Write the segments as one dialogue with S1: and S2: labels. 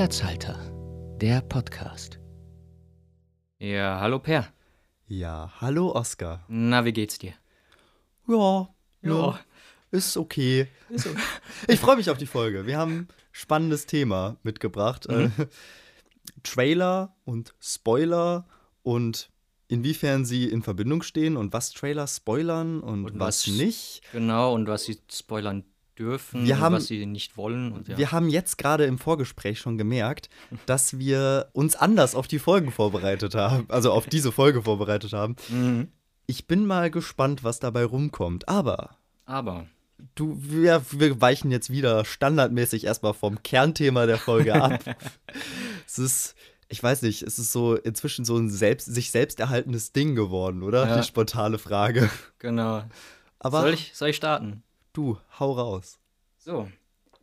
S1: Platzhalter, der Podcast.
S2: Ja, hallo Per.
S3: Ja, hallo Oskar.
S2: Na, wie geht's dir?
S3: Ja,
S2: Ja.
S3: ja, ist okay.
S2: Ist okay.
S3: Ich freue mich auf die Folge. Wir haben ein spannendes Thema mitgebracht.
S2: Mhm.
S3: Äh, Trailer und Spoiler und inwiefern sie in Verbindung stehen und was Trailer spoilern und,
S2: Und
S3: was,
S2: was-
S3: nicht.
S2: Genau, und was sie spoilern dürfen
S3: Wir haben-
S2: was sie nicht wollen. Und ja.
S3: Wir haben jetzt gerade im Vorgespräch schon gemerkt, dass wir uns anders auf die Folgen vorbereitet haben, also auf diese Folge vorbereitet haben.
S2: Mhm.
S3: Ich bin mal gespannt, was dabei rumkommt. Aber
S2: Aber,
S3: Du, wir, wir weichen jetzt wieder standardmäßig erstmal vom Kernthema der Folge ab. es ist, ich weiß nicht, es ist so inzwischen so ein selbst, sich selbst erhaltenes Ding geworden, oder?
S2: Ja.
S3: Die spontane Frage.
S2: genau.
S3: Aber
S2: soll, ich, soll ich starten?
S3: Du, hau raus.
S2: So.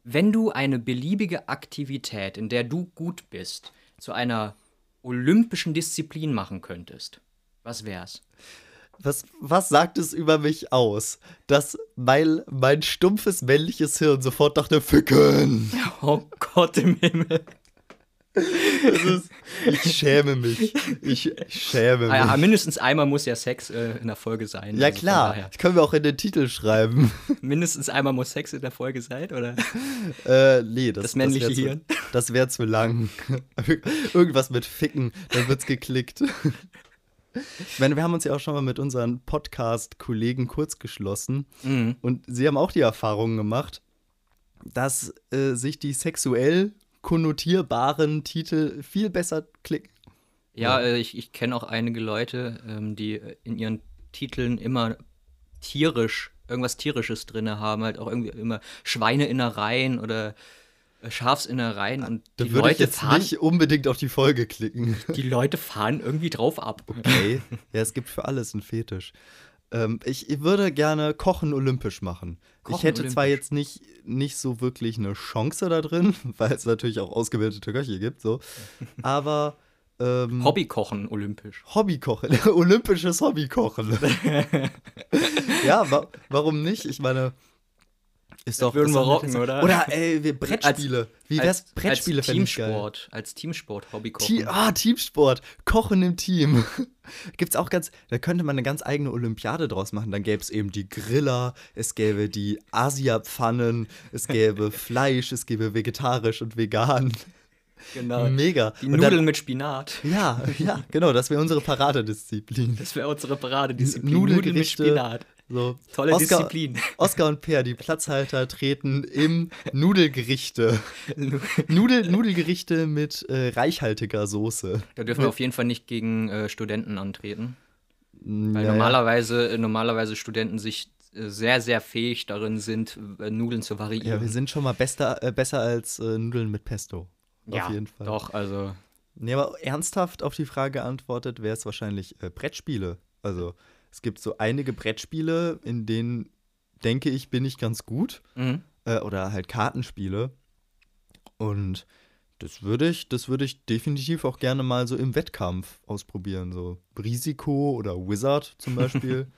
S2: Wenn du eine beliebige Aktivität, in der du gut bist, zu einer olympischen Disziplin machen könntest, was wär's?
S3: Was, was sagt es über mich aus, dass mein, mein stumpfes männliches Hirn sofort dachte, ficken?
S2: Oh Gott im Himmel.
S3: Ist, ich schäme mich. Ich schäme mich.
S2: Ah, ja, mindestens einmal muss ja Sex äh, in der Folge sein.
S3: ja,
S2: Also
S3: klar. Das können wir auch in den Titel schreiben.
S2: Mindestens einmal muss Sex in der Folge sein, oder?
S3: Äh, nee, das,
S2: Das männliche
S3: das
S2: Hirn.
S3: Zu, das wäre zu lang. Irgendwas mit Ficken, dann wird's geklickt. Ich meine, wir haben uns ja auch schon mal mit unseren Podcast-Kollegen kurz geschlossen
S2: Mhm.
S3: und sie haben auch die Erfahrung gemacht, dass äh, sich die sexuell konnotierbaren Titel viel besser klicken.
S2: Ja,
S3: Ja.
S2: äh, ich, ich kenne auch einige Leute, ähm, die äh, in ihren Titeln immer tierisch, irgendwas Tierisches drin haben, halt auch irgendwie immer Schweineinnereien oder äh, Schafsinnereien und
S3: Da
S2: die
S3: würde ich
S2: Leute
S3: jetzt
S2: fahren,
S3: nicht unbedingt auf die Folge klicken.
S2: die Leute fahren irgendwie drauf ab.
S3: Okay. ja, es gibt für alles einen Fetisch. Ähm, ich, ich würde gerne Kochen olympisch machen.
S2: Kochen
S3: ich hätte zwar
S2: olympisch.
S3: jetzt nicht, nicht so wirklich eine Chance da drin, weil es natürlich auch ausgebildete Köche gibt, so. Aber ähm,
S2: Hobbykochen olympisch.
S3: Hobbykochen, olympisches Hobbykochen. ja, wa warum nicht? Ich meine, ist doch.
S2: würden wir rocken, oder?
S3: Oder ey, wir Brettspiele. Wie wär's?
S2: Als,
S3: Brettspiele
S2: als. Teamsport, als Teamsport Hobbykochen.
S3: Te ah, Teamsport. Kochen im Team. Gibt's auch ganz, da könnte man eine ganz eigene Olympiade draus machen. Dann gäbe es eben die Griller, es gäbe die Asia-Pfannen, es gäbe Fleisch, es gäbe vegetarisch und vegan.
S2: genau.
S3: Mega.
S2: Die
S3: Und
S2: Nudeln
S3: dann,
S2: mit Spinat.
S3: ja, ja, genau, das wäre unsere Paradedisziplin.
S2: Das wäre unsere Paradedisziplin. Nudeln mit Spinat.
S3: So.
S2: Tolle
S3: Oscar,
S2: Disziplin.
S3: Oscar und Per, die Platzhalter, treten im Nudelgerichte. Nudel, Nudelgerichte mit äh, reichhaltiger Soße.
S2: Da dürfen wir auf jeden Fall nicht gegen äh, Studenten antreten. Weil
S3: Ja, ja.
S2: normalerweise, äh, normalerweise Studenten sich äh, sehr, sehr fähig darin sind, äh, Nudeln zu variieren.
S3: Ja, wir sind schon mal bester, äh, besser als Nudeln mit Pesto.
S2: Ja,
S3: auf jeden Fall.
S2: Doch, also.
S3: Nee, aber ernsthaft auf die Frage geantwortet, wäre es wahrscheinlich Brettspiele. Also, es gibt so einige Brettspiele, in denen, denke ich, bin ich ganz gut.
S2: Mhm.
S3: Äh, oder halt Kartenspiele. Und das würde ich, das würde ich definitiv auch gerne mal so im Wettkampf ausprobieren. So Risiko oder Wizard zum Beispiel.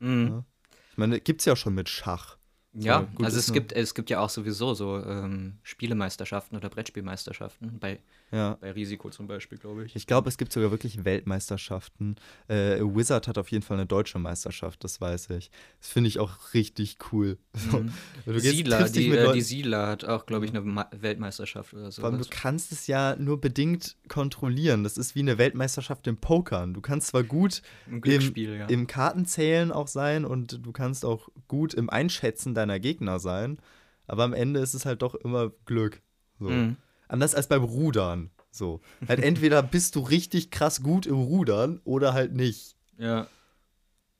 S2: Mhm.
S3: Ja. ich meine, gibt's ja schon mit Schach.
S2: Ja,
S3: So,
S2: also es gibt, es gibt ja auch sowieso so ähm, Spielemeisterschaften oder Brettspielmeisterschaften, bei,
S3: Ja.
S2: bei Risiko zum Beispiel, glaube ich.
S3: Ich glaube, es gibt sogar wirklich Weltmeisterschaften. Äh, Wizard hat auf jeden Fall eine deutsche Meisterschaft, das weiß ich. Das finde ich auch richtig cool. So,
S2: Mhm.
S3: gehst-
S2: Siedler, die, äh, die Siedler hat auch, glaube ich, eine Ma Weltmeisterschaft oder so.
S3: Vor allem, du kannst es ja nur bedingt kontrollieren. Das ist wie eine Weltmeisterschaft im Pokern. Du kannst zwar gut im,
S2: Glücksspiel, ja.
S3: im Kartenzählen auch sein und du kannst auch gut im Einschätzen deiner Gegner sein, aber am Ende ist es halt doch immer Glück. So.
S2: Mhm.
S3: Anders als beim Rudern. So. Halt entweder bist du richtig krass gut im Rudern oder halt nicht.
S2: Ja.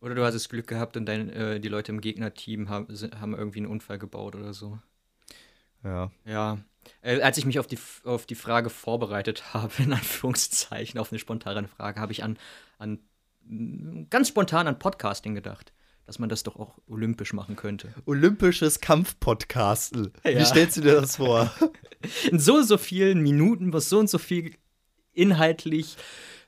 S2: Oder du hast das Glück gehabt und dein, äh, die Leute im Gegnerteam haben, haben irgendwie einen Unfall gebaut oder so.
S3: Ja.
S2: Ja. Äh, als ich mich auf die, auf die Frage vorbereitet habe, in Anführungszeichen, auf eine spontane Frage, habe ich an, an ganz spontan an Podcasting gedacht. Dass man das doch auch olympisch machen könnte.
S3: Olympisches Kampfpodcasten.
S2: Ja.
S3: Wie stellst du dir das vor?
S2: In so und so vielen Minuten muss so und so viel inhaltlich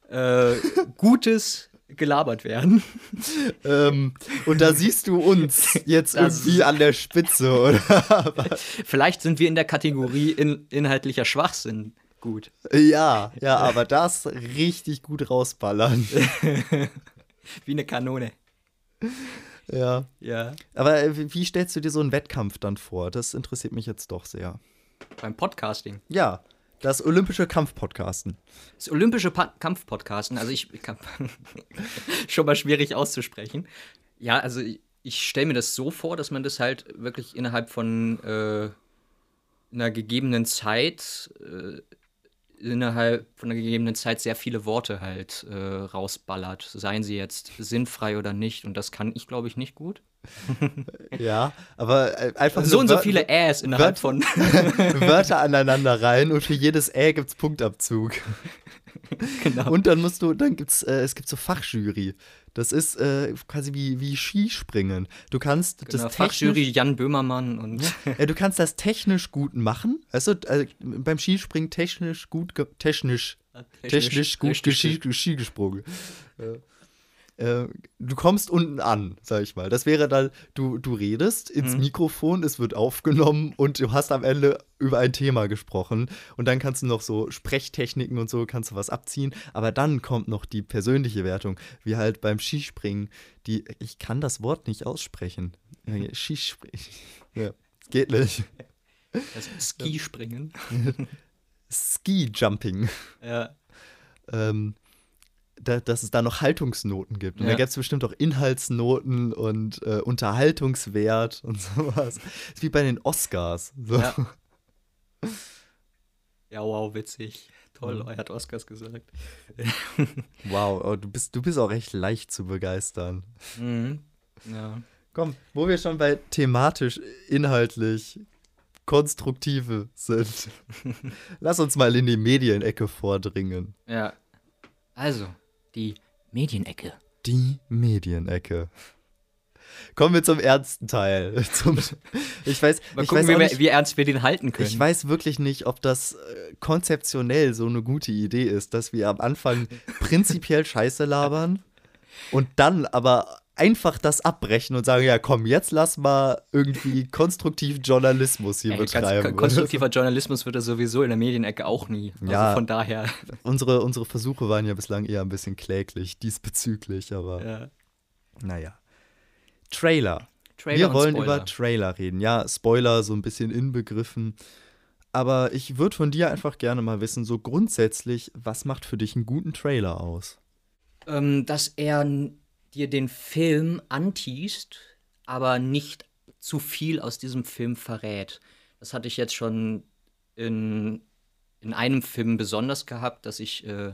S2: äh, Gutes gelabert werden.
S3: ähm, und da siehst du uns jetzt
S2: Das-
S3: irgendwie an der Spitze, oder?
S2: Vielleicht sind wir in der Kategorie in, inhaltlicher Schwachsinn. gut.
S3: Ja, ja, aber das richtig gut rausballern.
S2: Wie eine Kanone.
S3: Ja.
S2: Ja.
S3: Aber äh, wie- stellst du dir so einen Wettkampf dann vor? Das interessiert mich jetzt doch sehr.
S2: Beim Podcasting.
S3: Ja, das olympische Kampfpodcasten.
S2: Das olympische pa Kampfpodcasten, also ich kann schon mal schwierig auszusprechen. Ja, also ich, ich stelle mir das so vor, dass man das halt wirklich innerhalb von äh, einer gegebenen Zeit, äh, innerhalb von einer gegebenen Zeit sehr viele Worte halt äh, rausballert, seien sie jetzt sinnfrei oder nicht. Und das kann ich, glaube ich, nicht gut.
S3: Ja, aber äh, einfach
S2: So und so
S3: Wör-
S2: viele Äs innerhalb
S3: Wört-
S2: von.
S3: Wörter aneinander rein und für jedes Ä gibt's Punktabzug.
S2: genau.
S3: Und dann musst du, dann gibt's, äh, es gibt so Fachjury. Das ist äh, quasi wie, wie Skispringen. Du kannst
S2: Genau,
S3: das
S2: Fachjury
S3: technisch,
S2: Jan Böhmermann und
S3: äh, du kannst das technisch gut machen. Also äh, beim Skispringen technisch gut, ge technisch, technisch gut Ski gesprungen. Äh, du kommst unten an, sag ich mal. Das wäre dann, du, du redest ins
S2: Mhm.
S3: Mikrofon, es wird aufgenommen und du hast am Ende über ein Thema gesprochen. Und dann kannst du noch so Sprechtechniken und so, kannst du was abziehen. Aber dann kommt noch die persönliche Wertung, wie halt beim Skispringen. Die, ich kann das Wort nicht aussprechen. Äh, Skispringen. Ja, geht nicht.
S2: Das Skispringen.
S3: Ski-Jumping.
S2: Ja.
S3: ähm, da, dass es da noch Haltungsnoten gibt. Und
S2: Ja.
S3: da gibt es bestimmt auch Inhaltsnoten und äh, Unterhaltungswert und sowas. ist wie bei den Oscars. So.
S2: Ja. Ja, wow, witzig. Toll, er hat Oscars gesagt.
S3: Wow, oh, du, bist, du bist auch recht leicht zu begeistern.
S2: Mhm. Ja.
S3: Komm, wo wir schon bei thematisch, inhaltlich, konstruktive sind. Lass uns mal in die Medienecke vordringen.
S2: ja. Also, die Medienecke.
S3: Die Medienecke. Kommen wir zum ernsten Teil. Zum, ich weiß,
S2: Mal
S3: ich
S2: gucken,
S3: weiß
S2: wie,
S3: nicht,
S2: wie ernst wir den halten können.
S3: Ich weiß wirklich nicht, ob das äh, konzeptionell so eine gute Idee ist, dass wir am Anfang prinzipiell Scheiße labern und dann aber einfach das abbrechen und sagen, ja komm, jetzt lass mal irgendwie konstruktiv Journalismus hier
S2: Ey, ganz,
S3: betreiben.
S2: kon- konstruktiver Journalismus wird er sowieso in der Medienecke auch nie. Also
S3: Ja.
S2: von daher.
S3: unsere, unsere Versuche waren ja bislang eher ein bisschen kläglich diesbezüglich, aber
S2: Ja.
S3: naja. Trailer.
S2: Trailer
S3: wir wollen
S2: Spoiler.
S3: über Trailer reden. Ja, Spoiler so ein bisschen inbegriffen. Aber ich würde von dir einfach gerne mal wissen, so grundsätzlich, was macht für dich einen guten Trailer aus?
S2: ähm, dass er dir den Film anteast, aber nicht zu viel aus diesem Film verrät. Das hatte ich jetzt schon in, in einem Film besonders gehabt, dass ich äh,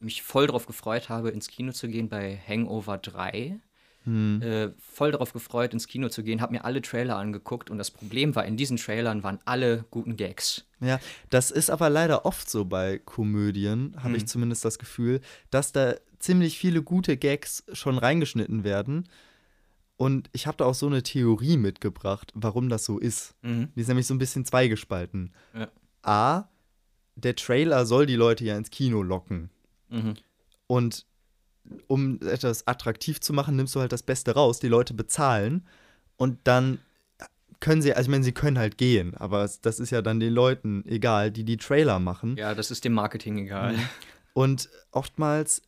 S2: mich voll darauf gefreut habe, ins Kino zu gehen bei Hangover 3. Äh, voll darauf gefreut, ins Kino zu gehen, habe mir alle Trailer angeguckt und das Problem war, in diesen Trailern waren alle guten Gags.
S3: Ja, das ist aber leider oft so bei Komödien, habe ich zumindest das Gefühl, dass da ziemlich viele gute Gags schon reingeschnitten werden. Und ich habe da auch so eine Theorie mitgebracht, warum das so ist.
S2: Mhm.
S3: Die ist nämlich so ein bisschen zweigespalten.
S2: Ja.
S3: A, der Trailer soll die Leute ja ins Kino locken.
S2: Mhm.
S3: Und um etwas attraktiv zu machen, nimmst du halt das Beste raus. Die Leute bezahlen und dann können sie, also ich meine, sie können halt gehen, aber das ist ja dann den Leuten egal, die die Trailer machen.
S2: Ja, das ist dem Marketing egal.
S3: Und oftmals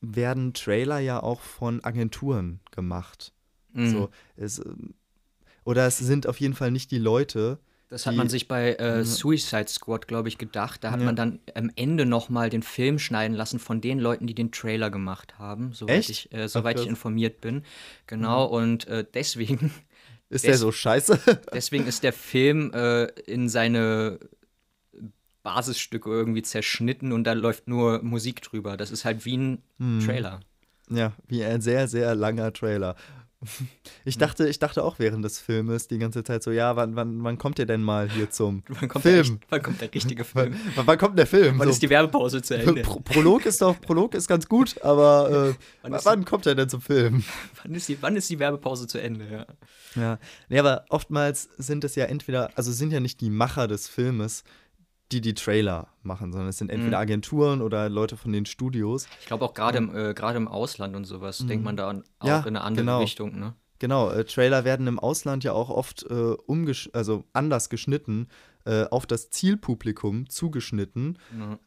S3: werden Trailer ja auch von Agenturen gemacht.
S2: Mhm.
S3: So, es, ähm, oder es sind auf jeden Fall nicht die Leute.
S2: Das hat man sich bei äh, Suicide Squad, glaube ich, gedacht. Da hat
S3: Ja.
S2: man dann am Ende nochmal den Film schneiden lassen von den Leuten, die den Trailer gemacht haben, soweit,
S3: Echt?
S2: Ich, äh, soweit
S3: Ach,
S2: ich informiert bin. Genau, und äh, deswegen,
S3: Ist der so scheiße?
S2: deswegen ist der Film äh, in seine Basisstücke irgendwie zerschnitten und da läuft nur Musik drüber. Das ist halt wie ein
S3: Hm.
S2: Trailer.
S3: Ja, wie ein sehr, sehr langer Trailer. Ich dachte, ich dachte auch während des Filmes die ganze Zeit so, ja, wann, wann, wann kommt ihr denn mal hier zum
S2: Wann kommt,
S3: Film?
S2: Der, wann kommt der richtige
S3: Wann,
S2: Film?
S3: wann kommt der Film?
S2: Wann
S3: so,
S2: ist die Werbepause zu Ende?
S3: Pro Prolog ist doch, Prolog ist ganz gut, aber äh,
S2: Wann
S3: wann,
S2: ist-
S3: kommt er denn zum Film?
S2: Wann ist, die, wann ist die Werbepause zu Ende? Ja.
S3: Ja. Nee, aber oftmals sind es ja entweder, also sind ja nicht die Macher des Filmes, die die Trailer machen, sondern es sind entweder
S2: Mhm.
S3: Agenturen oder Leute von den Studios.
S2: Ich glaube auch gerade im, äh, gerade im Ausland und sowas denkt man da an, auch
S3: Ja,
S2: in eine andere
S3: genau.
S2: Richtung, ne?
S3: Genau, äh, Trailer werden im Ausland ja auch oft äh, umgesch also anders geschnitten, äh, auf das Zielpublikum zugeschnitten.
S2: Ja.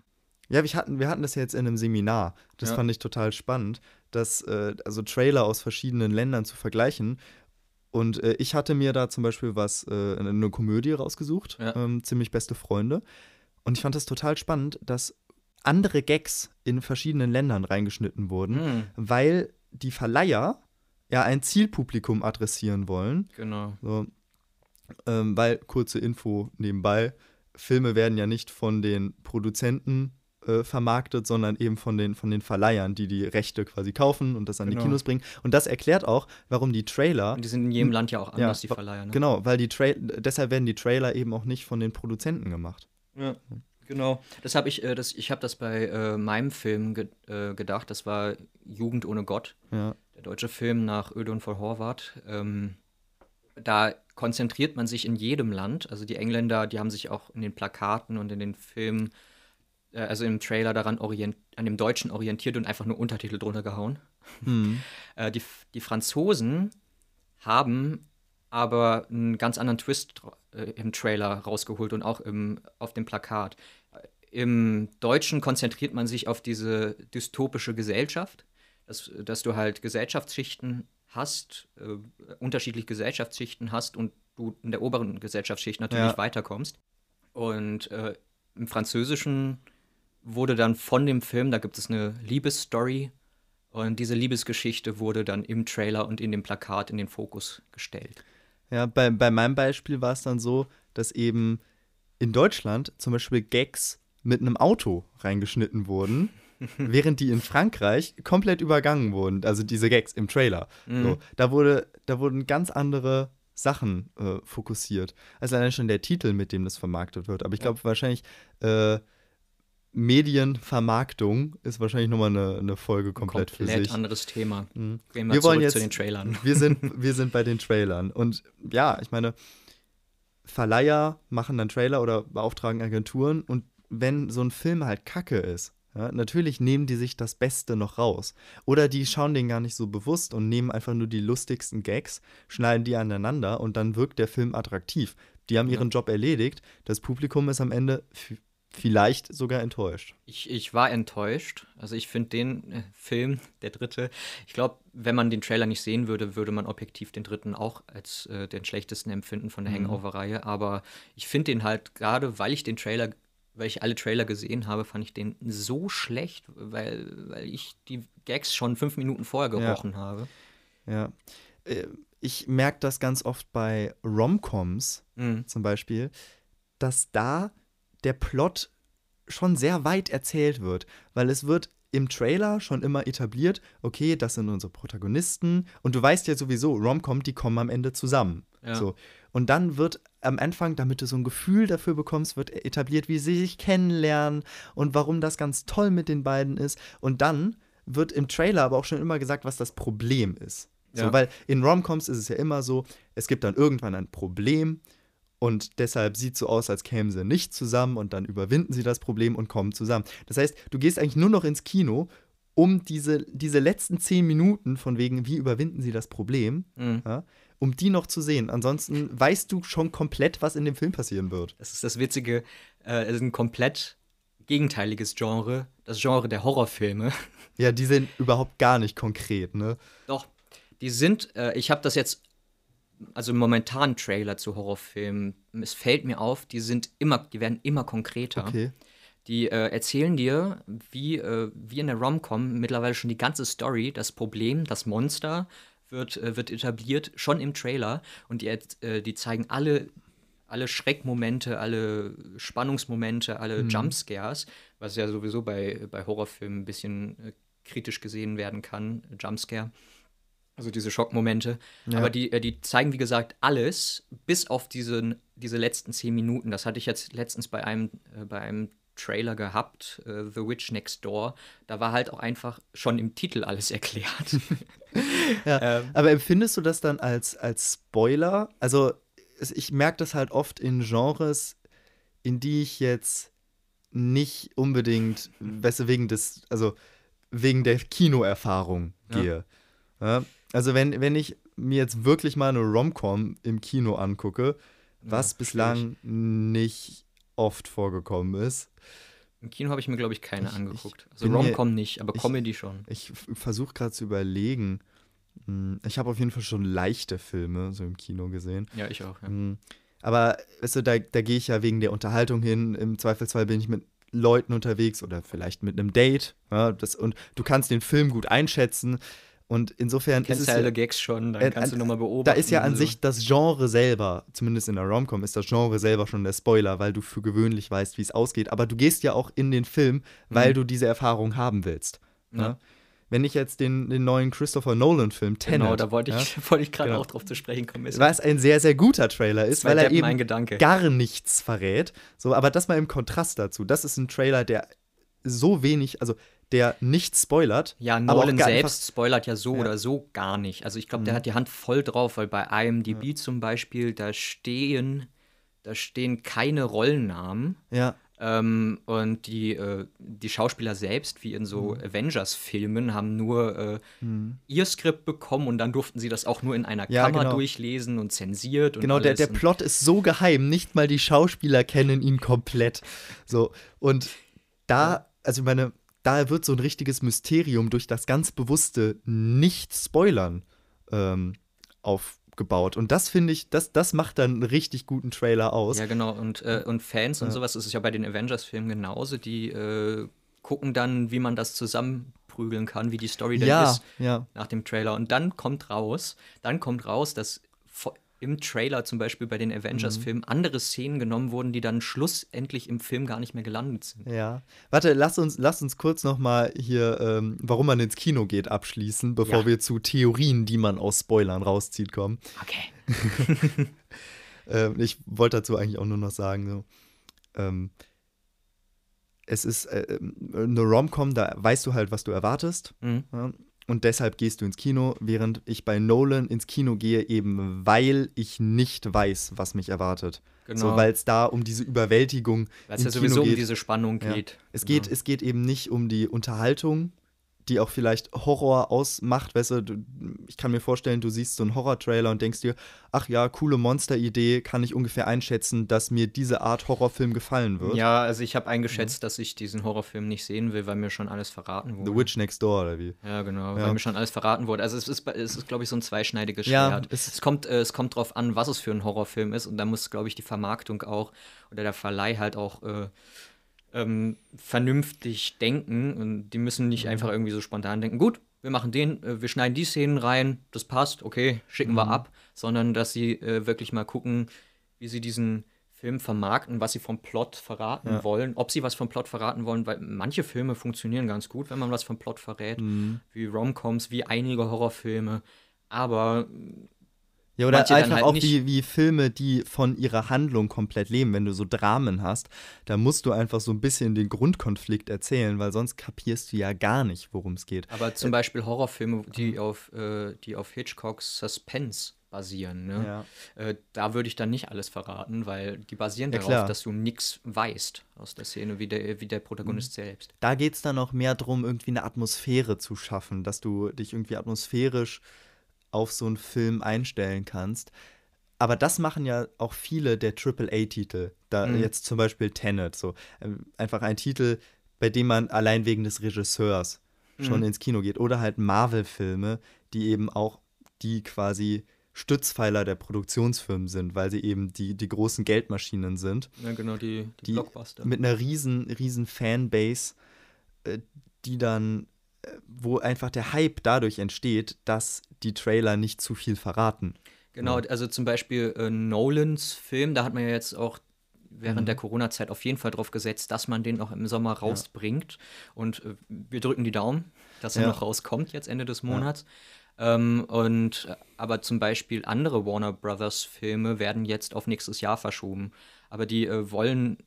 S3: Ja, wir hatten, wir hatten das ja jetzt in einem Seminar. Das
S2: Ja.
S3: fand ich total spannend, dass äh, also Trailer aus verschiedenen Ländern zu vergleichen. Und äh, ich hatte mir da zum Beispiel was, äh, eine Komödie rausgesucht,
S2: Ja.
S3: ähm, ziemlich beste Freunde. Und ich fand das total spannend, dass andere Gags in verschiedenen Ländern reingeschnitten wurden,
S2: Hm,
S3: weil die Verleiher ja ein Zielpublikum adressieren wollen.
S2: genau.
S3: So, ähm, weil, kurze Info nebenbei, Filme werden ja nicht von den Produzenten äh, vermarktet, sondern eben von den, von den Verleihern, die die Rechte quasi kaufen und das an die
S2: Genau.
S3: Kinos bringen. Und das erklärt auch, warum die Trailer,
S2: Und die sind in jedem Land ja auch anders, die
S3: wa-
S2: Verleiher. Ne?
S3: genau, weil die Tra deshalb werden die Trailer eben auch nicht von den Produzenten gemacht.
S2: Ja, genau. Das habe ich, äh, das, ich habe das bei äh, meinem Film ge äh, gedacht. Das war Jugend ohne Gott,
S3: Ja,
S2: der deutsche Film nach Ödon von Horvath. Ähm, da konzentriert man sich in jedem Land. Also die Engländer, die haben sich auch in den Plakaten und in den Filmen, äh, also im Trailer daran orient an dem Deutschen orientiert und einfach nur Untertitel drunter gehauen.
S3: hm.
S2: Äh, die, die Franzosen haben aber einen ganz anderen Twist äh, im Trailer rausgeholt und auch im, auf dem Plakat. Im Deutschen konzentriert man sich auf diese dystopische Gesellschaft, dass, dass du halt Gesellschaftsschichten hast, äh, unterschiedliche Gesellschaftsschichten hast und du in der oberen Gesellschaftsschicht natürlich
S3: Ja.
S2: weiterkommst. Und äh, im Französischen wurde dann von dem Film, da gibt es eine Liebesstory, und diese Liebesgeschichte wurde dann im Trailer und in dem Plakat in den Fokus gestellt.
S3: Ja, bei, bei meinem Beispiel war es dann so, dass eben in Deutschland zum Beispiel Gags mit einem Auto reingeschnitten wurden, während die in Frankreich komplett übergangen wurden. Also diese Gags im Trailer.
S2: Mhm.
S3: So, da, wurde, da wurden ganz andere Sachen äh, fokussiert. Also allein schon der Titel, mit dem das vermarktet wird. Aber ich glaube wahrscheinlich, äh, Medienvermarktung ist wahrscheinlich nochmal eine, eine Folge komplett, für sich.
S2: anderes Thema.
S3: Mhm.
S2: Gehen wir,
S3: Wir wollen
S2: zurück
S3: jetzt-
S2: zu den Trailern.
S3: Wir sind, wir sind bei den Trailern. Und ja, ich meine, Verleiher machen dann Trailer oder beauftragen Agenturen. Und wenn so ein Film halt kacke ist, ja, natürlich nehmen die sich das Beste noch raus. Oder die schauen den gar nicht so bewusst und nehmen einfach nur die lustigsten Gags, schneiden die aneinander und dann wirkt der Film attraktiv. Die haben ihren Job erledigt. Das Publikum ist am Ende vielleicht sogar enttäuscht.
S2: Ich, ich war enttäuscht. Also ich finde den äh, Film, der dritte, ich glaube, wenn man den Trailer nicht sehen würde, würde man objektiv den dritten auch als äh, den schlechtesten empfinden von der
S3: Mhm.
S2: Hangover-Reihe. Aber ich finde den halt, gerade weil ich den Trailer, weil ich alle Trailer gesehen habe, fand ich den so schlecht, weil, weil ich die Gags schon fünf Minuten vorher
S3: Ja.
S2: gerochen habe.
S3: Ja. Äh, Ich merke das ganz oft bei Romcoms,
S2: Mhm.
S3: zum Beispiel, dass da der Plot schon sehr weit erzählt wird, weil es wird im Trailer schon immer etabliert, okay, das sind unsere Protagonisten und du weißt ja sowieso, Romcom, die kommen am Ende zusammen.
S2: Ja.
S3: So. Und dann wird am Anfang, damit du so ein Gefühl dafür bekommst, wird etabliert, wie sie sich kennenlernen und warum das ganz toll mit den beiden ist. Und dann wird im Trailer aber auch schon immer gesagt, was das Problem ist. So,
S2: Ja.
S3: weil in Romcoms ist es ja immer so, es gibt dann irgendwann ein Problem und deshalb sieht es so aus, als kämen sie nicht zusammen und dann überwinden sie das Problem und kommen zusammen. Das heißt, du gehst eigentlich nur noch ins Kino, um diese, diese letzten zehn Minuten von wegen, wie überwinden sie das Problem,
S2: Mhm.
S3: ja, um die noch zu sehen. Ansonsten weißt du schon komplett, was in dem Film passieren wird.
S2: Das ist das Witzige, äh, es ist ein komplett gegenteiliges Genre, das Genre der Horrorfilme.
S3: Ja, die sind überhaupt gar nicht konkret, ne?
S2: Doch, die sind, äh, ich habe das jetzt, also momentan Trailer zu Horrorfilmen, es fällt mir auf, die sind immer, die werden immer konkreter.
S3: Okay.
S2: Die äh, erzählen dir, wie, äh, wie in der Rom-Com mittlerweile schon die ganze Story, das Problem, das Monster wird, äh, wird etabliert, schon im Trailer. Und die, äh, die zeigen alle, alle Schreckmomente, alle Spannungsmomente, alle Jumpscares, was ja sowieso bei, bei Horrorfilmen ein bisschen äh, kritisch gesehen werden kann, Jumpscare. Also diese Schockmomente.
S3: Ja.
S2: Aber die, äh, die zeigen, wie gesagt, alles, bis auf diesen, diese letzten zehn Minuten. Das hatte ich jetzt letztens bei einem, äh, bei einem Trailer gehabt, äh, The Witch Next Door. Da war halt auch einfach schon im Titel alles erklärt.
S3: Ja,
S2: Ähm.
S3: aber empfindest du das dann als, als Spoiler? Also, ich merke das halt oft in Genres, in die ich jetzt nicht unbedingt, weißt du, wegen des, also wegen der Kinoerfahrung
S2: Ja.
S3: gehe. Ja? Also, wenn, wenn ich mir jetzt wirklich mal eine Rom-Com im Kino angucke, was
S2: Ja,
S3: bislang nicht oft vorgekommen ist.
S2: Im Kino habe ich mir, glaube ich, keine
S3: Ich-
S2: angeguckt. Also Rom-Com nicht, aber
S3: ich-
S2: Comedy schon.
S3: Ich versuche gerade zu überlegen. Hm, Ich habe auf jeden Fall schon leichte Filme so im Kino gesehen.
S2: Ja, ich auch. Ja.
S3: Hm, Aber weißt du, da, da gehe ich ja wegen der Unterhaltung hin. Im Zweifelsfall bin ich mit Leuten unterwegs oder vielleicht mit einem Date. Ja, das, und du kannst den Film gut einschätzen. Und insofern ist
S2: Kennst
S3: es
S2: du
S3: ja,
S2: alle Gags schon, dann
S3: äh,
S2: kannst du nochmal beobachten.
S3: da ist ja an
S2: so.
S3: sich das Genre selber, zumindest in der Romcom, ist das Genre selber schon der Spoiler, weil du für gewöhnlich weißt, wie es ausgeht. Aber du gehst ja auch in den Film, weil
S2: Mhm.
S3: du diese Erfahrung haben willst.
S2: Ja.
S3: Ja. Wenn ich jetzt den, den neuen Christopher Nolan-Film Tenet,
S2: Genau, da wollte
S3: ja,
S2: ich, wollte ich gerade
S3: Genau.
S2: auch drauf zu sprechen kommen. Ist
S3: was ein sehr, sehr guter Trailer ist, weil er eben gar nichts verrät. So, aber das mal im Kontrast dazu. Das ist ein Trailer, der so wenig, also der nicht spoilert.
S2: Ja, Nolan selbst spoilert ja so
S3: Ja.
S2: oder so gar nicht. Also ich glaube, der
S3: Mhm.
S2: hat die Hand voll drauf, weil bei IMDb zum Beispiel, da stehen, da stehen keine Rollennamen.
S3: Ja,
S2: Ähm, und die, äh, die Schauspieler selbst, wie in so
S3: Mhm.
S2: Avengers-Filmen, haben nur äh, ihr Skript bekommen und dann durften sie das auch nur in einer
S3: Ja,
S2: Kammer
S3: genau.
S2: durchlesen und zensiert. Und
S3: genau, der,
S2: alles.
S3: der
S2: Und-
S3: Plot ist so geheim, nicht mal die Schauspieler kennen ihn komplett. So, und da, also ich meine, da wird so ein richtiges Mysterium durch das ganz bewusste Nicht-Spoilern ähm, aufgebaut. Und das finde ich, das, das macht dann einen richtig guten Trailer aus.
S2: Ja, genau. Und, äh, und Fans und
S3: Ja.
S2: sowas ist es ja bei den Avengers-Filmen genauso. Die äh, gucken dann, wie man das zusammenprügeln kann, wie die Story denn
S3: ja,
S2: ist
S3: ja.
S2: nach dem Trailer. Und dann kommt raus, dann kommt raus, dass im Trailer zum Beispiel bei den
S3: Mhm.
S2: Avengers-Filmen andere Szenen genommen wurden, die dann schlussendlich im Film gar nicht mehr gelandet sind.
S3: Ja. Warte, lass uns, lass uns kurz noch mal hier, ähm, warum man ins Kino geht, abschließen, bevor
S2: Ja.
S3: wir zu Theorien, die man aus Spoilern rauszieht, kommen.
S2: Okay.
S3: Ähm, ich wollte dazu eigentlich auch nur noch sagen, so, ähm, es ist äh, ähm, eine Rom-Com, da weißt du halt, was du erwartest.
S2: Mhm.
S3: Ja? Und deshalb gehst du ins Kino, während ich bei Nolan ins Kino gehe, eben weil ich nicht weiß, was mich erwartet.
S2: Genau.
S3: So, weil es da um diese Überwältigung
S2: Weil es ja sowieso
S3: Kino
S2: um
S3: geht.
S2: diese Spannung
S3: Ja.
S2: geht.
S3: Es,
S2: Genau.
S3: geht, es geht eben nicht um die Unterhaltung, die auch vielleicht Horror ausmacht. Weißt du, ich kann mir vorstellen, du siehst so einen Horror-Trailer und denkst dir, ach ja, coole Monster-Idee, kann ich ungefähr einschätzen, dass mir diese Art Horrorfilm gefallen wird.
S2: Ja, also ich habe eingeschätzt, dass ich diesen Horrorfilm nicht sehen will, weil mir schon alles verraten wurde.
S3: The Witch Next Door oder wie?
S2: Ja, genau,
S3: Ja.
S2: weil mir schon alles verraten wurde. Also es ist, es ist glaube ich, so ein zweischneidiges
S3: Ja,
S2: Schwert.
S3: es-
S2: es, kommt, äh, es kommt drauf an, was es für ein Horrorfilm ist und da muss, glaube ich, die Vermarktung auch oder der Verleih halt auch äh, ähm, vernünftig denken und die müssen nicht einfach irgendwie so spontan denken, gut, wir machen den, äh, wir schneiden die Szenen rein, das passt, okay, schicken wir ab, sondern dass sie äh, wirklich mal gucken, wie sie diesen Film vermarkten, was sie vom Plot verraten
S3: Ja.
S2: wollen, ob sie was vom Plot verraten wollen, weil manche Filme funktionieren ganz gut, wenn man was vom Plot verrät, wie Romcoms, wie einige Horrorfilme, aber
S3: Ja, oder
S2: Manche
S3: einfach
S2: halt
S3: auch wie, wie Filme, die von ihrer Handlung komplett leben. Wenn du so Dramen hast, da musst du einfach so ein bisschen den Grundkonflikt erzählen, weil sonst kapierst du ja gar nicht, worum es geht.
S2: Aber zum Beispiel Horrorfilme, die auf, äh, die auf Hitchcocks Suspense basieren, ne?
S3: Ja.
S2: äh, da würde ich dann nicht alles verraten, weil die basieren
S3: Ja,
S2: darauf,
S3: klar.
S2: dass du nichts weißt aus der Szene, wie der, wie der Protagonist
S3: Mhm.
S2: selbst.
S3: Da geht es dann auch mehr darum, irgendwie eine Atmosphäre zu schaffen, dass du dich irgendwie atmosphärisch auf so einen Film einstellen kannst. Aber das machen ja auch viele der AAA-Titel. Da
S2: Mhm.
S3: jetzt zum Beispiel Tenet, so ähm, einfach ein Titel, bei dem man allein wegen des Regisseurs schon
S2: Mhm.
S3: ins Kino geht. Oder halt Marvel-Filme, die eben auch die quasi Stützpfeiler der Produktionsfirmen sind, weil sie eben die, die großen Geldmaschinen sind
S2: Ja, genau, die, die,
S3: die
S2: Blockbuster.
S3: mit einer riesen, riesen Fanbase, äh, die dann, wo einfach der Hype dadurch entsteht, dass die Trailer nicht zu viel verraten.
S2: Genau, also zum Beispiel äh, Nolans Film, da hat man ja jetzt auch während
S3: Mhm.
S2: der Corona-Zeit auf jeden Fall drauf gesetzt, dass man den auch im Sommer rausbringt. Und äh, wir drücken die Daumen, dass er
S3: Ja.
S2: noch rauskommt jetzt Ende des Monats. Ähm, und äh, aber zum Beispiel andere Warner Brothers Filme werden jetzt auf nächstes Jahr verschoben. Aber die äh, wollen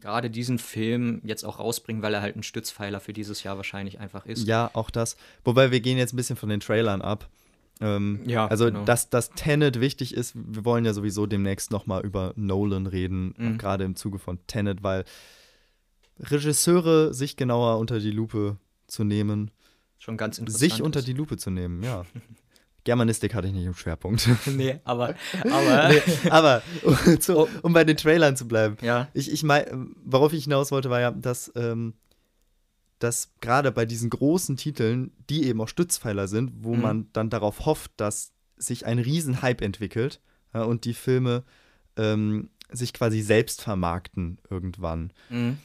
S2: gerade diesen Film jetzt auch rausbringen, weil er halt ein Stützpfeiler für dieses Jahr wahrscheinlich einfach ist.
S3: Ja, auch das. Wobei wir gehen jetzt ein bisschen von den Trailern ab. Ähm,
S2: Ja,
S3: also,
S2: genau.
S3: dass das Tenet wichtig ist, wir wollen ja sowieso demnächst nochmal über Nolan reden,
S2: Mhm.
S3: gerade im Zuge von Tenet, weil Regisseure sich genauer unter die Lupe zu nehmen,
S2: Schon ganz interessant.
S3: sich unter
S2: ist.
S3: die Lupe zu nehmen, ja. Germanistik hatte ich nicht im Schwerpunkt.
S2: nee, aber. Aber,
S3: nee, aber zu, um bei den Trailern zu bleiben.
S2: ja.
S3: Ich, ich mein, worauf ich hinaus wollte, war ja, dass, ähm, dass gerade bei diesen großen Titeln, die eben auch Stützpfeiler sind, wo
S2: Mhm.
S3: man dann darauf hofft, dass sich ein Riesenhype entwickelt ja, und die Filme ähm, sich quasi selbst vermarkten irgendwann.
S2: Mhm.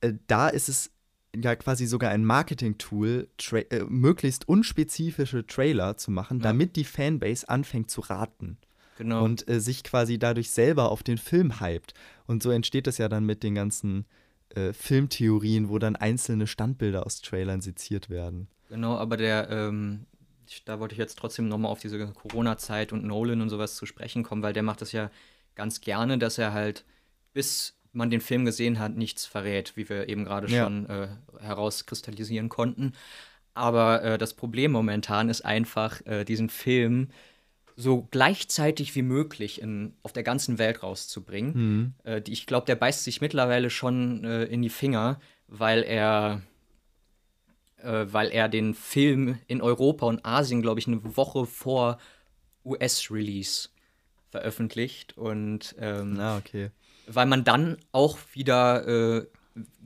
S3: Äh, da ist es ja quasi sogar ein Marketing-Tool, äh, möglichst unspezifische Trailer zu machen,
S2: Ja.
S3: damit die Fanbase anfängt zu raten
S2: Genau.
S3: und äh, sich quasi dadurch selber auf den Film hypt. Und so entsteht es ja dann mit den ganzen äh, Filmtheorien, wo dann einzelne Standbilder aus Trailern seziert werden.
S2: Genau, aber der, ähm, da wollte ich jetzt trotzdem nochmal auf diese Corona-Zeit und Nolan und sowas zu sprechen kommen, weil der macht das ja ganz gerne, dass er halt, bis man den Film gesehen hat, nichts verrät, wie wir eben gerade
S3: Ja.
S2: schon äh, herauskristallisieren konnten. Aber äh, das Problem momentan ist einfach, äh, diesen Film so gleichzeitig wie möglich in, auf der ganzen Welt rauszubringen.
S3: Mhm.
S2: Äh, ich glaube, der beißt sich mittlerweile schon äh, in die Finger, weil er, äh, weil er den Film in Europa und Asien, glaube ich, eine Woche vor US-Release veröffentlicht. Und ähm,
S3: Na, okay.
S2: Weil man dann auch wieder äh,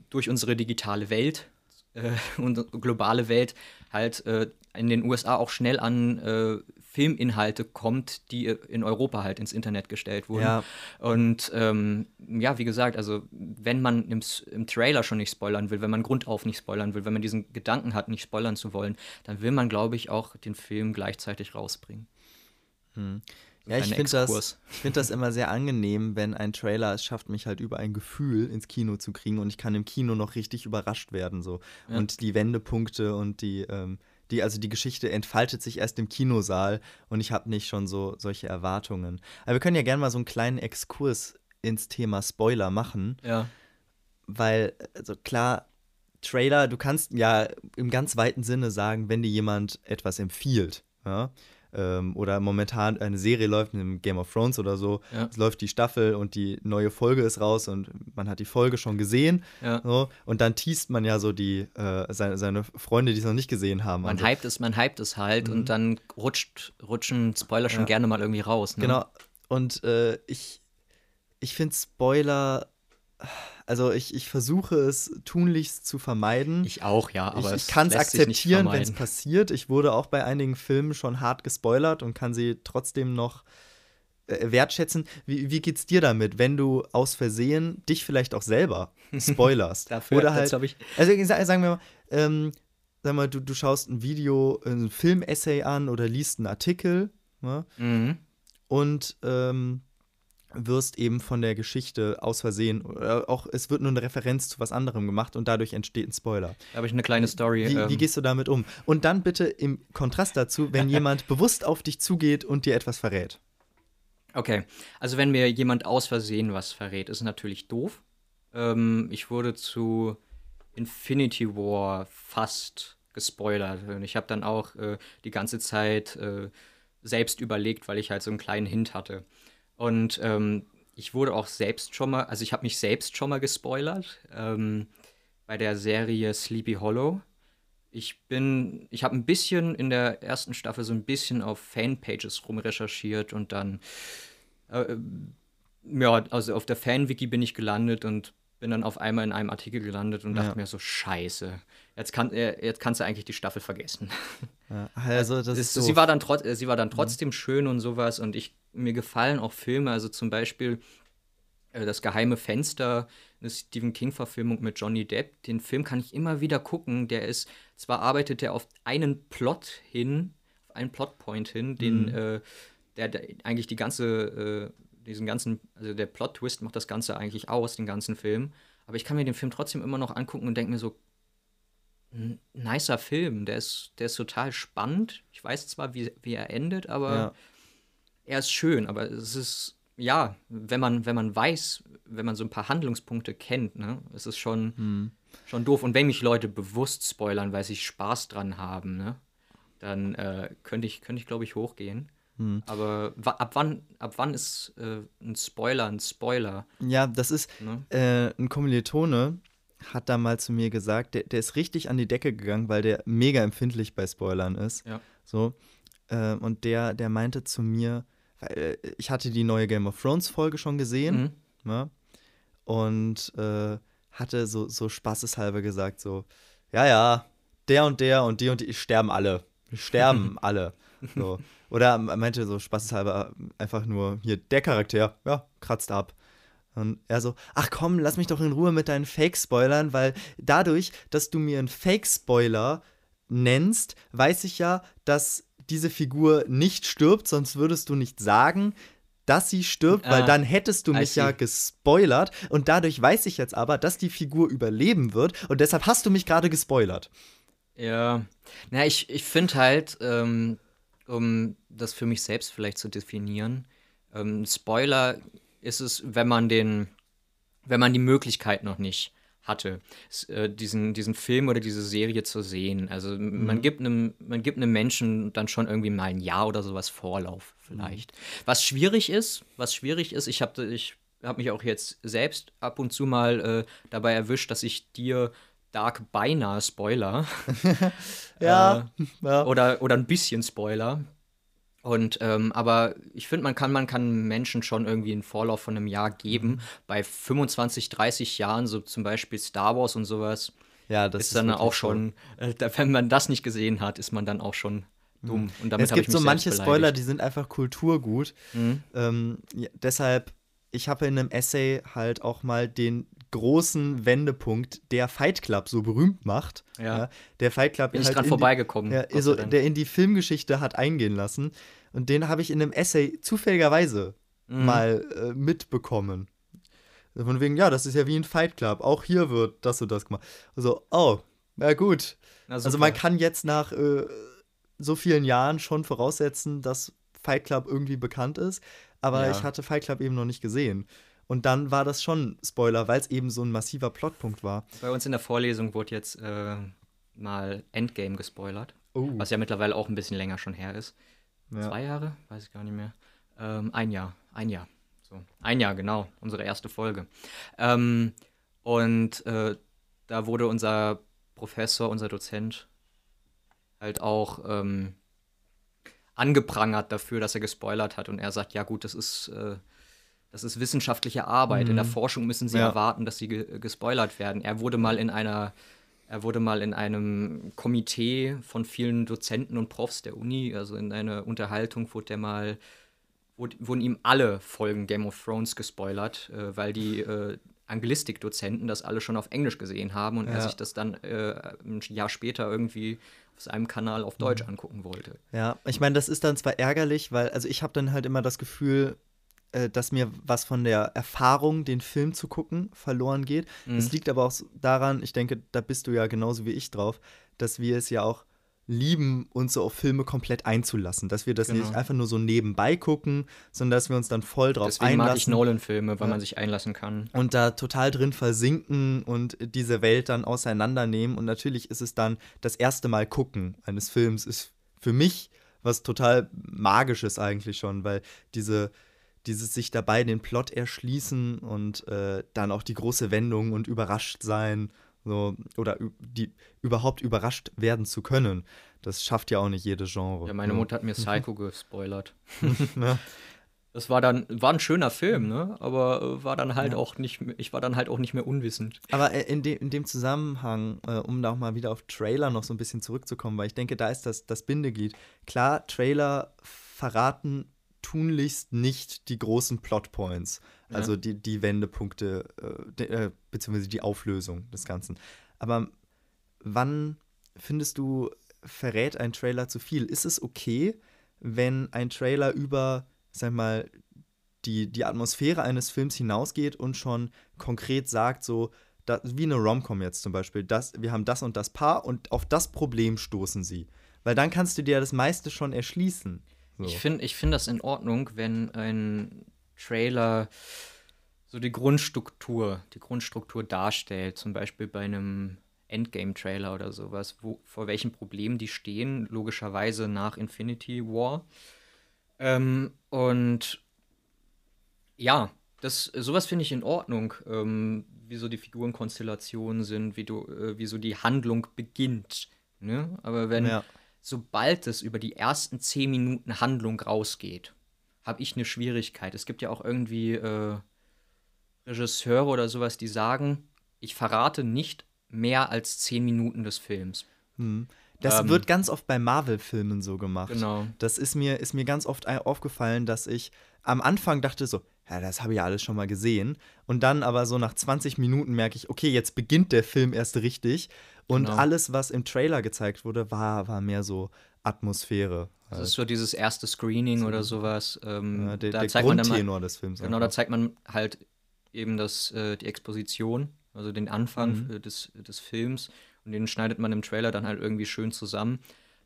S2: durch unsere digitale Welt äh, und globale Welt halt äh, in den USA auch schnell an äh, Filminhalte kommt, die äh, in Europa halt ins Internet gestellt wurden.
S3: Ja.
S2: Und ähm, ja, wie gesagt, also wenn man im, im Trailer schon nicht spoilern will, wenn man grundauf nicht spoilern will, wenn man diesen Gedanken hat, nicht spoilern zu wollen, dann will man, glaube ich, auch den Film gleichzeitig rausbringen.
S3: Ja, ich finde das, ich find das immer sehr angenehm, wenn ein Trailer es schafft, mich halt über ein Gefühl ins Kino zu kriegen und ich kann im Kino noch richtig überrascht werden. So.
S2: Ja.
S3: Und die Wendepunkte und die, ähm, die, also die Geschichte entfaltet sich erst im Kinosaal und ich habe nicht schon so solche Erwartungen. Aber wir können ja gerne mal so einen kleinen Exkurs ins Thema Spoiler machen,
S2: Ja.
S3: weil, also klar, Trailer, du kannst ja im ganz weiten Sinne sagen, wenn dir jemand etwas empfiehlt, ja, ähm, oder momentan eine Serie läuft, in Game of Thrones oder so,
S2: Ja.
S3: es läuft die Staffel und die neue Folge ist raus und man hat die Folge schon gesehen,
S2: Ja.
S3: so, und dann teast man ja so die, äh, seine, seine Freunde, die es noch nicht gesehen haben.
S2: Man
S3: also,
S2: hypt es, man hypt es halt und dann rutscht, rutschen Spoiler schon
S3: Ja.
S2: gerne mal irgendwie raus. Ne?
S3: Genau. Und äh, ich, ich finde Spoiler, also ich, ich versuche es tunlichst zu vermeiden.
S2: Ich auch, ja, aber
S3: ich, ich kann es akzeptieren, wenn es passiert. Ich wurde auch bei einigen Filmen schon hart gespoilert und kann sie trotzdem noch äh, wertschätzen. Wie, wie geht's dir damit, wenn du aus Versehen dich vielleicht auch selber spoilerst?
S2: Dafür-
S3: Oder halt,
S2: ich-
S3: also sagen wir mal, ähm, sag mal, du, du schaust ein Video, ein Film-Essay an oder liest einen Artikel ne?
S2: Mhm.
S3: und ähm, wirst eben von der Geschichte aus Versehen, oder auch es wird nur eine Referenz zu was anderem gemacht und dadurch entsteht ein Spoiler.
S2: Da habe ich eine kleine Story.
S3: Wie,
S2: ähm,
S3: wie gehst du damit um? Und dann bitte im Kontrast dazu, wenn jemand bewusst auf dich zugeht und dir etwas verrät.
S2: Okay, also wenn mir jemand aus Versehen was verrät, ist natürlich doof. Ähm, ich wurde zu Infinity War fast gespoilert. Und ich habe dann auch äh, die ganze Zeit äh, selbst überlegt, weil ich halt so einen kleinen Hint hatte. Und ähm, ich wurde auch selbst schon mal, also ich habe mich selbst schon mal gespoilert ähm, bei der Serie Sleepy Hollow. Ich bin, ich habe ein bisschen in der ersten Staffel so ein bisschen auf Fanpages rumrecherchiert und dann, äh, ja, also auf der Fan-Wiki bin ich gelandet und bin dann auf einmal in einem Artikel gelandet und dachte
S3: Ja.
S2: mir so, scheiße, jetzt, kann, äh, jetzt kannst du eigentlich die Staffel vergessen.
S3: Ja, also das ist
S2: sie, war dann trotz, äh, sie war dann trotzdem schön und sowas und ich, mir gefallen auch Filme, also zum Beispiel äh, Das geheime Fenster, eine Stephen King-Verfilmung mit Johnny Depp. Den Film kann ich immer wieder gucken. Der ist, zwar arbeitet er auf einen Plot hin, auf einen Plotpoint hin, den,
S3: Mhm.
S2: äh, der, der eigentlich die ganze, äh, diesen ganzen, also der Plot-Twist macht das Ganze eigentlich aus, den ganzen Film. Aber ich kann mir den Film trotzdem immer noch angucken und denke mir so, n- nicer Film, der ist, der ist total spannend. Ich weiß zwar, wie, wie er endet, aber
S3: ja.
S2: Er ist schön, aber es ist, ja, wenn man, wenn man weiß, wenn man so ein paar Handlungspunkte kennt, ne, es ist schon,
S3: Hm.
S2: schon doof. Und wenn mich Leute bewusst spoilern, weil sie Spaß dran haben, ne, dann äh, könnte ich, könnte ich glaube ich, hochgehen.
S3: Hm.
S2: Aber ab wann, ab wann ist äh, ein Spoiler ein Spoiler?
S3: ja, das ist
S2: Ne?
S3: äh, ein Kommilitone hat da mal zu mir gesagt, der, der ist richtig an die Decke gegangen, weil der mega empfindlich bei Spoilern ist.
S2: Ja.
S3: So. äh, und der, der meinte zu mir, weil äh, ich hatte die neue Game of Thrones Folge schon gesehen,
S2: Mhm.
S3: ne? Und äh, hatte so, so spaßeshalber gesagt, so, ja, ja, der und der und die und die sterben alle. Sterben alle. So. Oder er meinte so spaßeshalber einfach nur, hier, der Charakter, ja, kratzt ab. Und er so, ach komm, lass mich doch in Ruhe mit deinen Fake-Spoilern, weil dadurch, dass du mir einen Fake-Spoiler nennst, weiß ich ja, dass diese Figur nicht stirbt, sonst würdest du nicht sagen, dass sie stirbt, weil
S2: Ah,
S3: dann hättest du mich ja gespoilert. Und dadurch weiß ich jetzt aber, dass die Figur überleben wird. Und deshalb hast du mich gerade gespoilert.
S2: Ja, na, ich, ich finde halt, ähm, um das für mich selbst vielleicht zu definieren, ähm, Spoiler ist es, wenn man den, wenn man die Möglichkeit noch nicht hatte, äh, diesen, diesen Film oder diese Serie zu sehen. Also m- man gibt einem, man gibt einem Menschen dann schon irgendwie mal ein Jahr oder sowas Vorlauf vielleicht. Was schwierig ist, was schwierig ist, ich habe ich hab mich auch jetzt selbst ab und zu mal äh, dabei erwischt, dass ich dir Dark beinahe Spoiler
S3: Ja,
S2: Äh,
S3: ja.
S2: oder, oder ein bisschen Spoiler. Und ähm, aber ich finde, man kann, man kann Menschen schon irgendwie einen Vorlauf von einem Jahr geben.
S3: Mhm.
S2: Bei 25, 30 Jahren, so zum Beispiel Star Wars und sowas,
S3: ja, das
S2: ist dann
S3: wirklich
S2: auch schon, äh, wenn man das nicht gesehen hat, ist man dann auch schon dumm. Und damit
S3: es
S2: hab ich
S3: gibt so
S2: mich
S3: manche
S2: selbst
S3: Spoiler,
S2: beleidigt.
S3: die sind einfach Kulturgut.
S2: Mhm.
S3: Ähm, ja, deshalb, ich habe in einem Essay halt auch mal den großen Wendepunkt, der Fight Club so berühmt macht.
S2: Ja.
S3: der Fight Club
S2: Bin ich
S3: halt
S2: dran
S3: die-
S2: vorbeigekommen.
S3: Ja,
S2: Dank.
S3: der in die Filmgeschichte hat eingehen lassen. Und den habe ich in einem Essay zufälligerweise
S2: Mhm.
S3: mal äh, mitbekommen. Von wegen, ja, das ist ja wie ein Fight Club. Auch hier wird das und das gemacht. Also, oh, na gut.
S2: Na,
S3: Also man kann jetzt nach äh, so vielen Jahren schon voraussetzen, dass Fight Club irgendwie bekannt ist. Aber
S2: Ja.
S3: ich hatte Fight Club eben noch nicht gesehen. Und dann war das schon Spoiler, weil es eben so ein massiver Plotpunkt war.
S2: Bei uns in der Vorlesung wurde jetzt äh, mal Endgame gespoilert.
S3: Oh.
S2: Was ja mittlerweile auch ein bisschen länger schon her ist.
S3: Ja.
S2: Zwei Jahre? Weiß ich gar nicht mehr. Ähm, ein Jahr. Ein Jahr. So. Ein Jahr, genau. Unsere erste Folge. Ähm, und äh, da wurde unser Professor, unser Dozent halt auch ähm, angeprangert dafür, dass er gespoilert hat. Und er sagt, ja gut, das ist, äh, das ist wissenschaftliche Arbeit. In der Forschung müssen sie
S3: Ja.
S2: erwarten, dass sie ge gespoilert werden. Er wurde mal in einer er wurde mal in einem Komitee von vielen Dozenten und Profs der Uni, also in einer Unterhaltung, wurde der mal, wurde, wurden ihm alle Folgen Game of Thrones gespoilert, äh, weil die äh, Anglistik-Dozenten das alle schon auf Englisch gesehen haben und er
S3: Ja.
S2: sich das dann äh, ein Jahr später irgendwie auf seinem Kanal auf Deutsch
S3: Mhm.
S2: angucken wollte.
S3: Ja, ich meine, das ist dann zwar ärgerlich, weil, also ich habe dann halt immer das Gefühl, äh, dass mir was von der Erfahrung, den Film zu gucken, verloren geht.
S2: Mhm.
S3: Es liegt aber auch daran, ich denke, da bist du ja genauso wie ich drauf, dass wir es ja auch lieben, uns so auf Filme komplett einzulassen. Dass wir das
S2: Genau.
S3: nicht einfach nur so nebenbei gucken, sondern dass wir uns dann voll drauf
S2: Deswegen mag ich
S3: einlassen
S2: Nolan-Filme, weil
S3: Ja.
S2: man sich einlassen kann.
S3: und da total drin versinken und diese Welt dann auseinandernehmen. Und natürlich ist es dann das erste Mal gucken eines Films, ist für mich was total Magisches eigentlich schon, weil diese, dieses sich dabei den Plot erschließen und äh, dann auch die große Wendung und überrascht sein, so, oder die überhaupt überrascht werden zu können. Das schafft ja auch nicht jedes Genre.
S2: Ja, meine
S3: So.
S2: Mutter hat mir Psycho gespoilert.
S3: Ja.
S2: Das war dann, war ein schöner Film, ne? Aber äh, war dann halt auch nicht, ich war dann halt auch nicht mehr unwissend.
S3: Aber äh, in, de in dem Zusammenhang, äh, um da auch mal wieder auf Trailer noch so ein bisschen zurückzukommen, weil ich denke, da ist das, das Bindeglied. Klar, Trailer verraten tunlichst nicht die großen Plotpoints,
S2: Ja.
S3: also die, die Wendepunkte, äh, de, äh, beziehungsweise die Auflösung des Ganzen. Aber wann findest du, verrät ein Trailer zu viel? Ist es okay, wenn ein Trailer über, sag mal, die, die Atmosphäre eines Films hinausgeht und schon konkret sagt, so, da, wie eine Romcom jetzt zum Beispiel, das, wir haben das und das Paar und auf das Problem stoßen sie. Weil dann kannst du dir das meiste schon erschließen. So.
S2: Ich finde ich find das in Ordnung, wenn ein Trailer so die Grundstruktur, die Grundstruktur darstellt, zum Beispiel bei einem Endgame-Trailer oder sowas, wo, vor welchen Problemen die stehen, logischerweise nach Infinity War. Ähm, und ja, das, sowas finde ich in Ordnung, ähm, wie so die Figurenkonstellationen sind, wie, du, äh, wie so die Handlung beginnt. Ne? Aber wenn,
S3: Ja.
S2: Sobald es über die ersten zehn Minuten Handlung rausgeht, habe ich eine Schwierigkeit. Es gibt ja auch irgendwie äh, Regisseure oder sowas, die sagen, ich verrate nicht mehr als zehn Minuten des Films.
S3: Hm. Das
S2: Ähm,
S3: wird ganz oft bei Marvel-Filmen so gemacht.
S2: Genau.
S3: Das ist mir, ist mir ganz oft aufgefallen, dass ich am Anfang dachte so, ja, das habe ich ja alles schon mal gesehen. Und dann aber so nach 20 Minuten merke ich, okay, jetzt beginnt der Film erst richtig. Und
S2: Genau.
S3: alles, was im Trailer gezeigt wurde, war, war mehr so Atmosphäre.
S2: Das ist so dieses erste Screening oder sowas. Ähm,
S3: Ja, der
S2: da
S3: der
S2: zeigt man dann mal,
S3: Grundtenor des Films.
S2: Genau, da
S3: einfach.
S2: zeigt man halt eben das, äh, die Exposition, also den Anfang
S3: Mhm.
S2: äh, des, des Films. Und den schneidet man im Trailer dann halt irgendwie schön zusammen,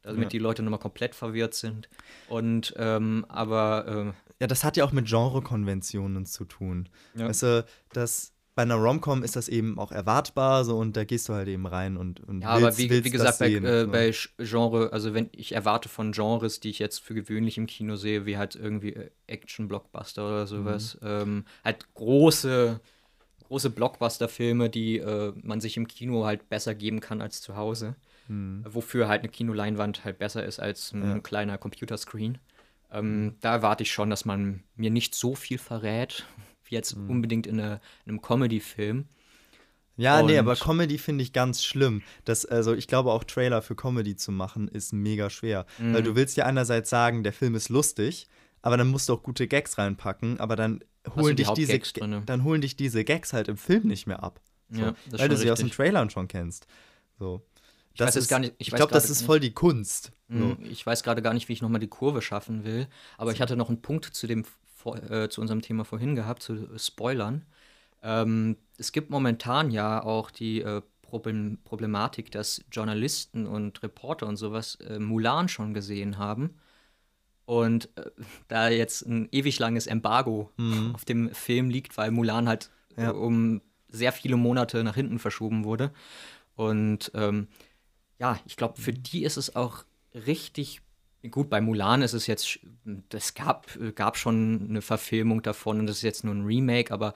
S2: damit
S3: Ja.
S2: die Leute nochmal komplett verwirrt sind. Und ähm, aber
S3: Ja, das hat ja auch mit Genrekonventionen zu tun.
S2: Ja.
S3: Weißt du, das, bei einer Romcom ist das eben auch erwartbar so und da gehst du halt eben rein und, und
S2: ja, aber
S3: willst,
S2: wie,
S3: willst
S2: wie gesagt, bei,
S3: sehen,
S2: äh, bei Genre, also wenn ich erwarte von Genres, die ich jetzt für gewöhnlich im Kino sehe, wie halt irgendwie äh, Action-Blockbuster oder sowas,
S3: Mhm.
S2: ähm, halt große, große Blockbuster-Filme, die äh, man sich im Kino halt besser geben kann als zu Hause.
S3: Hm.
S2: wofür halt eine Kinoleinwand halt besser ist als ein
S3: Ja.
S2: kleiner Computerscreen. Ähm, Da erwarte ich schon, dass man mir nicht so viel verrät, wie jetzt
S3: Mhm.
S2: unbedingt in, eine, in einem Comedy-Film.
S3: Ja, nee,
S2: Und-
S3: aber Comedy finde ich ganz schlimm. Das, also ich glaube auch Trailer für Comedy zu machen ist mega schwer.
S2: Mhm.
S3: Weil du willst ja einerseits sagen, der Film ist lustig, aber dann musst du auch gute Gags reinpacken, aber dann holen,
S2: die
S3: dich diese,
S2: drinne?
S3: dann holen dich diese Gags halt im Film nicht mehr ab. So,
S2: Ja, das
S3: weil du sie aus den. Trailern schon kennst. So.
S2: Ich jetzt
S3: ist,
S2: gar nicht- ich
S3: ich glaube, das ist voll die Kunst. So.
S2: Mm, Ich weiß gerade gar nicht, wie ich nochmal die Kurve schaffen will, aber ich hatte noch einen Punkt zu, dem, vor- äh, zu unserem Thema vorhin gehabt, zu äh, Spoilern. Ähm, es gibt momentan ja auch die äh, Problem Problematik, dass Journalisten und Reporter und sowas äh, Mulan schon gesehen haben. Und äh, da jetzt ein ewig langes Embargo auf dem Film liegt, weil Mulan halt
S3: Ja.
S2: äh, um sehr viele Monate nach hinten verschoben wurde. Und ähm, ja, ich glaube, für die ist es auch richtig gut. Bei Mulan ist es jetzt, es gab, gab schon eine Verfilmung davon und das ist jetzt nur ein Remake, aber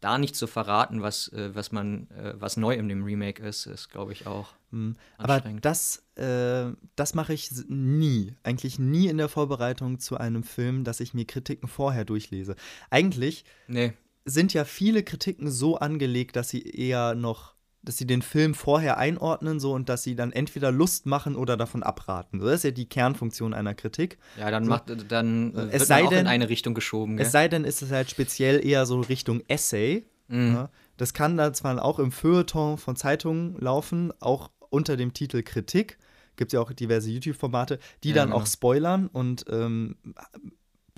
S2: da nicht zu verraten, was, äh, was man, äh, was neu in dem Remake ist, ist, glaube ich, auch.
S3: Mm, Aber das, äh, das mache ich nie. Eigentlich nie in der Vorbereitung zu einem Film, dass ich mir Kritiken vorher durchlese. Eigentlich
S2: Nee,
S3: sind ja viele Kritiken so angelegt, dass sie eher noch, dass sie den Film vorher einordnen so und dass sie dann entweder Lust machen oder davon abraten. So, das ist ja die Kernfunktion einer Kritik.
S2: ja, dann macht, dann äh,
S3: Es
S2: wird
S3: sei
S2: auch
S3: denn-
S2: in eine Richtung geschoben, gell?
S3: Es sei denn, ist es halt speziell eher so Richtung Essay.
S2: Mhm.
S3: Ja. Das kann dann zwar auch im Feuilleton von Zeitungen laufen, auch unter dem Titel Kritik. Gibt ja auch diverse YouTube-Formate, die
S2: Ja,
S3: dann
S2: genau.
S3: auch spoilern und ähm,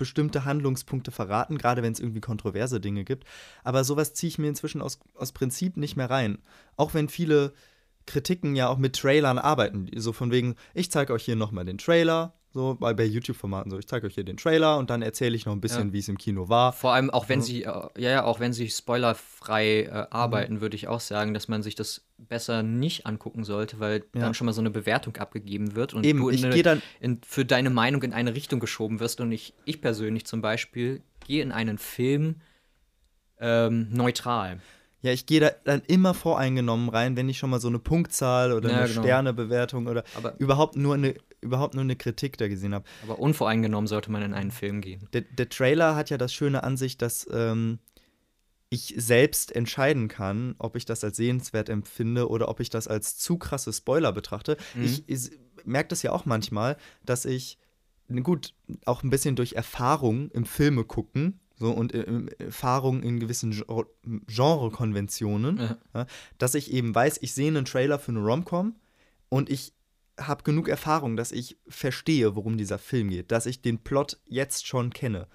S3: bestimmte Handlungspunkte verraten, gerade wenn es irgendwie kontroverse Dinge gibt. Aber sowas ziehe ich mir inzwischen aus, aus Prinzip nicht mehr rein. Auch wenn viele Kritiken ja auch mit Trailern arbeiten. So von wegen, ich zeige euch hier nochmal den Trailer. So bei, bei YouTube-Formaten so, ich zeige euch hier den Trailer und dann erzähle ich noch ein bisschen,
S2: Ja.
S3: wie es im Kino war.
S2: Vor allem auch wenn
S3: Ja.
S2: sie, äh, ja, ja, auch wenn sie spoilerfrei äh,
S3: Mhm.
S2: arbeiten, würde ich auch sagen, dass man sich das besser nicht angucken sollte, weil
S3: Ja.
S2: dann schon mal so eine Bewertung abgegeben wird und
S3: Eben,
S2: du in eine,
S3: dann,
S2: in, für deine Meinung in eine Richtung geschoben wirst. Und ich, ich persönlich zum Beispiel gehe in einen Film ähm, neutral.
S3: Ja, ich gehe da dann immer voreingenommen rein, wenn ich schon mal so eine Punktzahl oder
S2: Ja,
S3: eine
S2: genau.
S3: Sternebewertung oder
S2: Aber,
S3: überhaupt nur eine überhaupt nur eine Kritik da gesehen habe.
S2: aber unvoreingenommen sollte man in einen Film gehen.
S3: Der, der Trailer hat ja das Schöne an sich, dass ähm, ich selbst entscheiden kann, ob ich das als sehenswert empfinde oder ob ich das als zu krasse Spoiler betrachte.
S2: Mhm.
S3: Ich, ich merke das ja auch manchmal, dass ich, gut, auch ein bisschen durch Erfahrung im Filme gucken, so und äh, äh, Erfahrung in gewissen Gen- Genrekonventionen,
S2: Ja.
S3: ja, dass ich eben weiß, ich sehe einen Trailer für eine Romcom und ich habe genug Erfahrung, dass ich verstehe, worum dieser Film geht, dass ich den Plot jetzt schon kenne,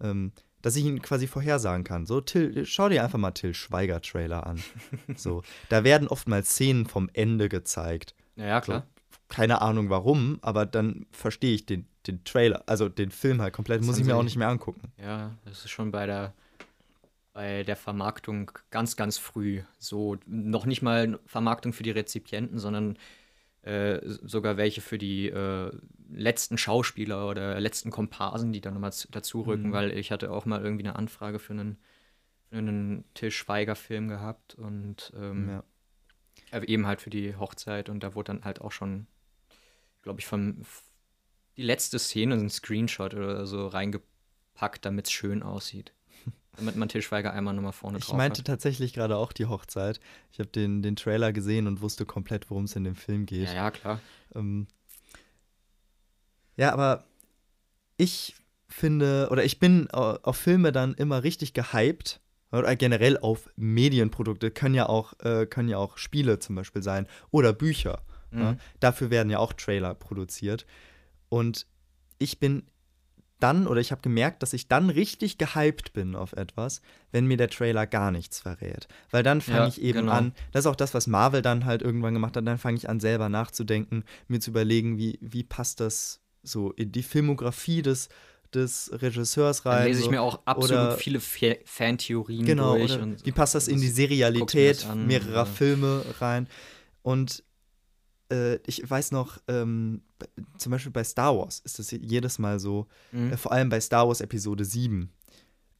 S3: ähm, dass ich ihn quasi vorhersagen kann. So, Till, schau dir einfach mal Till Schweiger Trailer an. so, da werden oftmals Szenen vom Ende gezeigt.
S2: Ja, ja, klar.
S3: Keine Ahnung warum, aber dann verstehe ich den, den Trailer, also den Film halt komplett,
S2: Das
S3: muss ich mir auch nicht mehr angucken.
S2: Ja, das ist schon bei der, bei der Vermarktung ganz, ganz früh so. Noch nicht mal Vermarktung für die Rezipienten, sondern äh, sogar welche für die äh, letzten Schauspieler oder letzten Komparsen, die dann nochmal dazu rücken,
S3: Mhm.
S2: weil ich hatte auch mal irgendwie eine Anfrage für einen, für einen Till Schweiger-Film gehabt und ähm,
S3: Ja.
S2: äh, eben halt für die Hochzeit und da wurde dann halt auch schon glaube ich, von die letzte Szene, ein Screenshot oder so reingepackt, damit es schön aussieht. Damit man Til Schweiger einmal nochmal vorne
S3: Ich
S2: drauf
S3: meinte
S2: hat.
S3: tatsächlich gerade auch die Hochzeit. Ich habe den, den Trailer gesehen und wusste komplett, worum es in dem Film geht.
S2: Ja, ja, klar.
S3: Ähm, ja, aber ich finde, oder ich bin auf Filme dann immer richtig gehypt. Oder generell auf Medienprodukte können ja auch, äh, können ja auch Spiele zum Beispiel sein oder Bücher. Ja?
S2: Mhm.
S3: Dafür werden ja auch Trailer produziert. Und ich bin dann, oder ich habe gemerkt, dass ich dann richtig gehypt bin auf etwas, wenn mir der Trailer gar nichts verrät. Weil dann fange
S2: Ja,
S3: ich eben
S2: genau.
S3: an, das ist auch das, was Marvel dann halt irgendwann gemacht hat, dann fange ich an, selber nachzudenken, mir zu überlegen, wie, wie passt das so in die Filmografie des, des Regisseurs rein.
S2: Dann lese ich
S3: so.
S2: mir auch absolut
S3: oder-
S2: viele Fa Fantheorien
S3: Genau,
S2: durch. und
S3: wie passt das in die Serialität mehrerer
S2: ja.
S3: Filme rein? Und äh, ich weiß noch, ähm, zum Beispiel bei Star Wars ist das jedes Mal so,
S2: Mhm.
S3: äh, vor allem bei Star Wars Episode 7.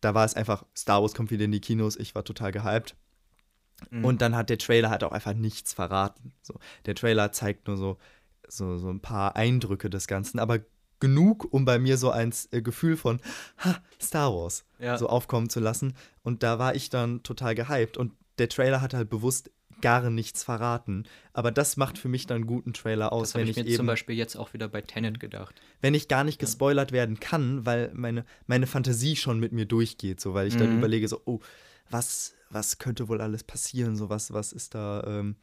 S3: Da war es einfach, Star Wars kommt wieder in die Kinos, ich war total gehypt.
S2: Mhm.
S3: Und dann hat der Trailer halt auch einfach nichts verraten. So, der Trailer zeigt nur so, so, so ein paar Eindrücke des Ganzen, aber genug, um bei mir so ein äh, Gefühl von ha, Star Wars
S2: Ja.
S3: so aufkommen zu lassen. Und da war ich dann total gehypt. Und der Trailer hat halt bewusst gar nichts verraten. Aber das macht für mich dann einen guten Trailer aus,
S2: das
S3: wenn
S2: ich
S3: ich,
S2: mir zum
S3: eben,
S2: Beispiel jetzt auch wieder bei Tenet gedacht.
S3: wenn ich gar nicht gespoilert werden kann, weil meine, meine Fantasie schon mit mir durchgeht, so weil ich dann
S2: Mhm.
S3: überlege, so, oh, was, was könnte wohl alles passieren? So, was, was ist da, ähm,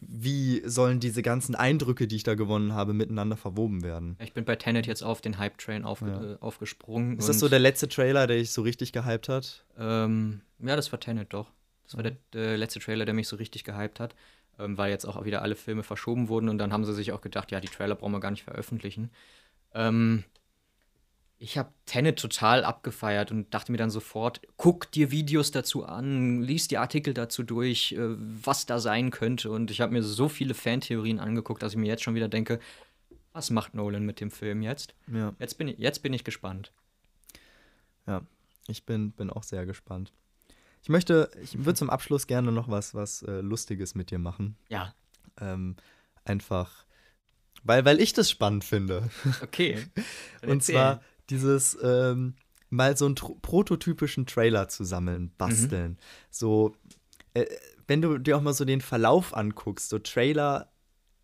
S3: wie sollen diese ganzen Eindrücke, die ich da gewonnen habe, miteinander verwoben werden?
S2: Ich bin bei Tenet jetzt auf den Hype-Train aufge
S3: Ja.
S2: äh, aufgesprungen.
S3: Ist das so der letzte Trailer, der dich so richtig gehypt hat?
S2: Ähm, ja, das war Tenet doch. Das war der, der letzte Trailer, der mich so richtig gehypt hat, ähm, weil jetzt auch wieder alle Filme verschoben wurden und dann haben sie sich auch gedacht, ja, die Trailer brauchen wir gar nicht veröffentlichen. Ähm, ich habe Tenet total abgefeiert und dachte mir dann sofort, guck dir Videos dazu an, lies die Artikel dazu durch, äh, was da sein könnte. Und ich habe mir so viele Fantheorien angeguckt, dass ich mir jetzt schon wieder denke, was macht Nolan mit dem Film jetzt?
S3: Ja.
S2: Jetzt bin ich, jetzt bin ich gespannt.
S3: Ja, ich bin, bin auch sehr gespannt. Ich möchte, ich würde zum Abschluss gerne noch was, was äh, Lustiges mit dir machen.
S2: Ja,
S3: Ähm, einfach, weil, weil ich das spannend finde.
S2: okay.
S3: Und zwar dieses ähm, mal so einen prototypischen Trailer zu sammeln, basteln. So, äh, wenn du dir auch mal so den Verlauf anguckst, so Trailer